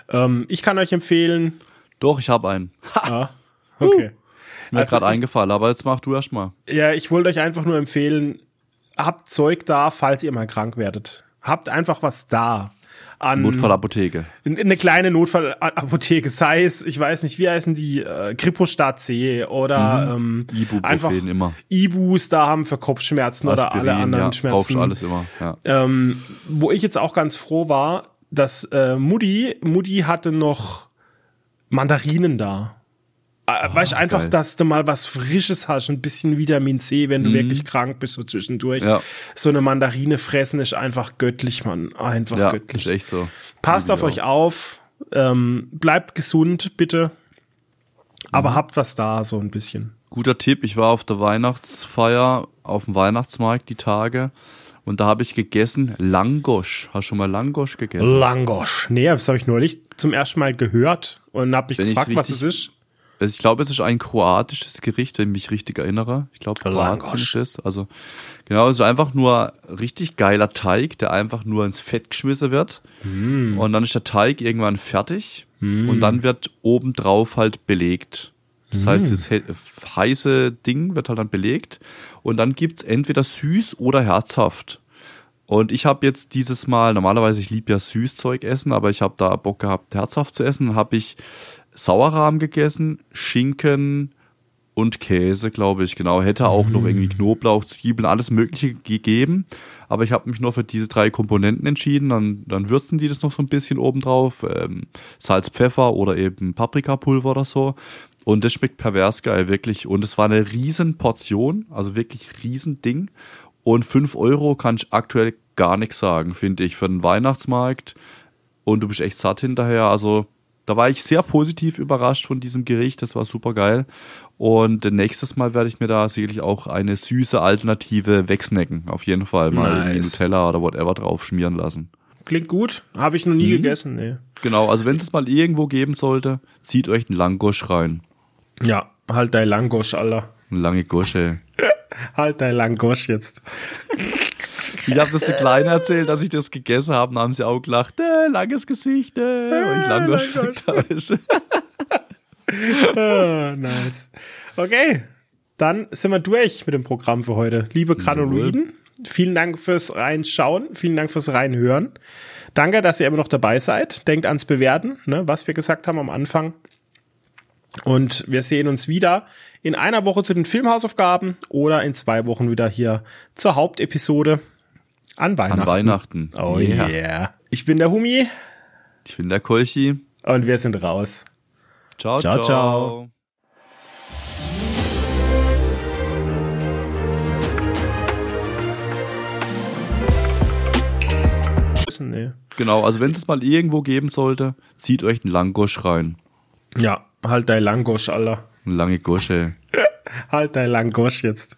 Ähm, ich kann euch empfehlen. Doch, ich habe einen. Ah, okay. Ist mir also gerade eingefallen, aber jetzt mach du erst mal. Ja, ich wollte euch einfach nur empfehlen, habt Zeug da, falls ihr mal krank werdet. Habt einfach was da an Notfallapotheke. In, in eine kleine Notfallapotheke, sei es, ich weiß nicht, wie heißen die, äh, Kripostat C oder mhm. ähm, einfach immer. Ibus da haben für Kopfschmerzen Aspirin, oder alle anderen ja, Schmerzen. alles immer. Ja. Ähm, wo ich jetzt auch ganz froh war, dass äh, Mutti, Mutti hatte noch Mandarinen da. Oh, weißt du, einfach, geil. dass du mal was Frisches hast, ein bisschen Vitamin C, wenn du mhm. wirklich krank bist, so zwischendurch. Ja. So eine Mandarine fressen ist einfach göttlich, man. Einfach ja, göttlich. Ist echt so. Passt auf auch. euch auf, ähm, bleibt gesund, bitte. Aber mhm. habt was da, so ein bisschen. Guter Tipp, ich war auf der Weihnachtsfeier, auf dem Weihnachtsmarkt die Tage. Und da habe ich gegessen Langosch. Hast du schon mal Langosch gegessen? Langosch. Nee, das habe ich neulich zum ersten Mal gehört und habe mich Wenn gefragt, was es ist. Also ich glaube, es ist ein kroatisches Gericht, wenn ich mich richtig erinnere. Ich glaube, Kroatien ist es. Also genau, es ist einfach nur richtig geiler Teig, der einfach nur ins Fett geschmissen wird. Mm. Und dann ist der Teig irgendwann fertig mm. und dann wird obendrauf halt belegt. Das mm. heißt, das heiße Ding wird halt dann belegt und dann gibt's entweder süß oder herzhaft. Und ich habe jetzt dieses Mal, normalerweise ich liebe ja Süßzeug essen, aber ich habe da Bock gehabt, herzhaft zu essen, habe ich Sauerrahm gegessen, Schinken und Käse, glaube ich. Genau, hätte auch mhm. noch irgendwie Knoblauch, Zwiebeln, alles Mögliche gegeben. Aber ich habe mich nur für diese drei Komponenten entschieden. Dann, dann würzen die das noch so ein bisschen obendrauf. Ähm, Salz, Pfeffer oder eben Paprikapulver oder so. Und das schmeckt pervers geil, wirklich. Und es war eine riesen Portion, also wirklich riesen Ding. Und fünf Euro kann ich aktuell gar nichts sagen, finde ich, für den Weihnachtsmarkt. Und du bist echt satt hinterher. Also da war ich sehr positiv überrascht von diesem Gericht. Das war super geil. Und nächstes Mal werde ich mir da sicherlich auch eine süße Alternative wegsnacken. Auf jeden Fall mal nice. Nutella oder whatever drauf schmieren lassen. Klingt gut. Habe ich noch nie mhm. gegessen. Nee. Genau, also wenn es mal irgendwo geben sollte, zieht euch einen Langosch rein. Ja, halt dein Langosch, Alter. Eine lange Gosche. halt dein Langosch jetzt. Ich habe das den Kleinen erzählt, dass ich das gegessen habe, und haben sie auch gelacht, äh, langes Gesicht, äh, und ich Langosch ah, Nice. Okay, dann sind wir durch mit dem Programm für heute. Liebe Granuloiden, vielen Dank fürs Reinschauen, vielen Dank fürs Reinhören. Danke, dass ihr immer noch dabei seid. Denkt ans Bewerten, ne, was wir gesagt haben am Anfang. Und wir sehen uns wieder in einer Woche zu den Filmhausaufgaben oder in zwei Wochen wieder hier zur Hauptepisode an Weihnachten. An Weihnachten. Oh yeah. yeah. Ich bin der Humi. Ich bin der Kolchi. Und wir sind raus. Ciao, ciao. ciao. ciao. Nee. Genau, also wenn es mal irgendwo geben sollte, zieht euch einen Langosch rein. Ja, halt dein Langosch, Alter. Lange Gosche. halt dein Langosch jetzt.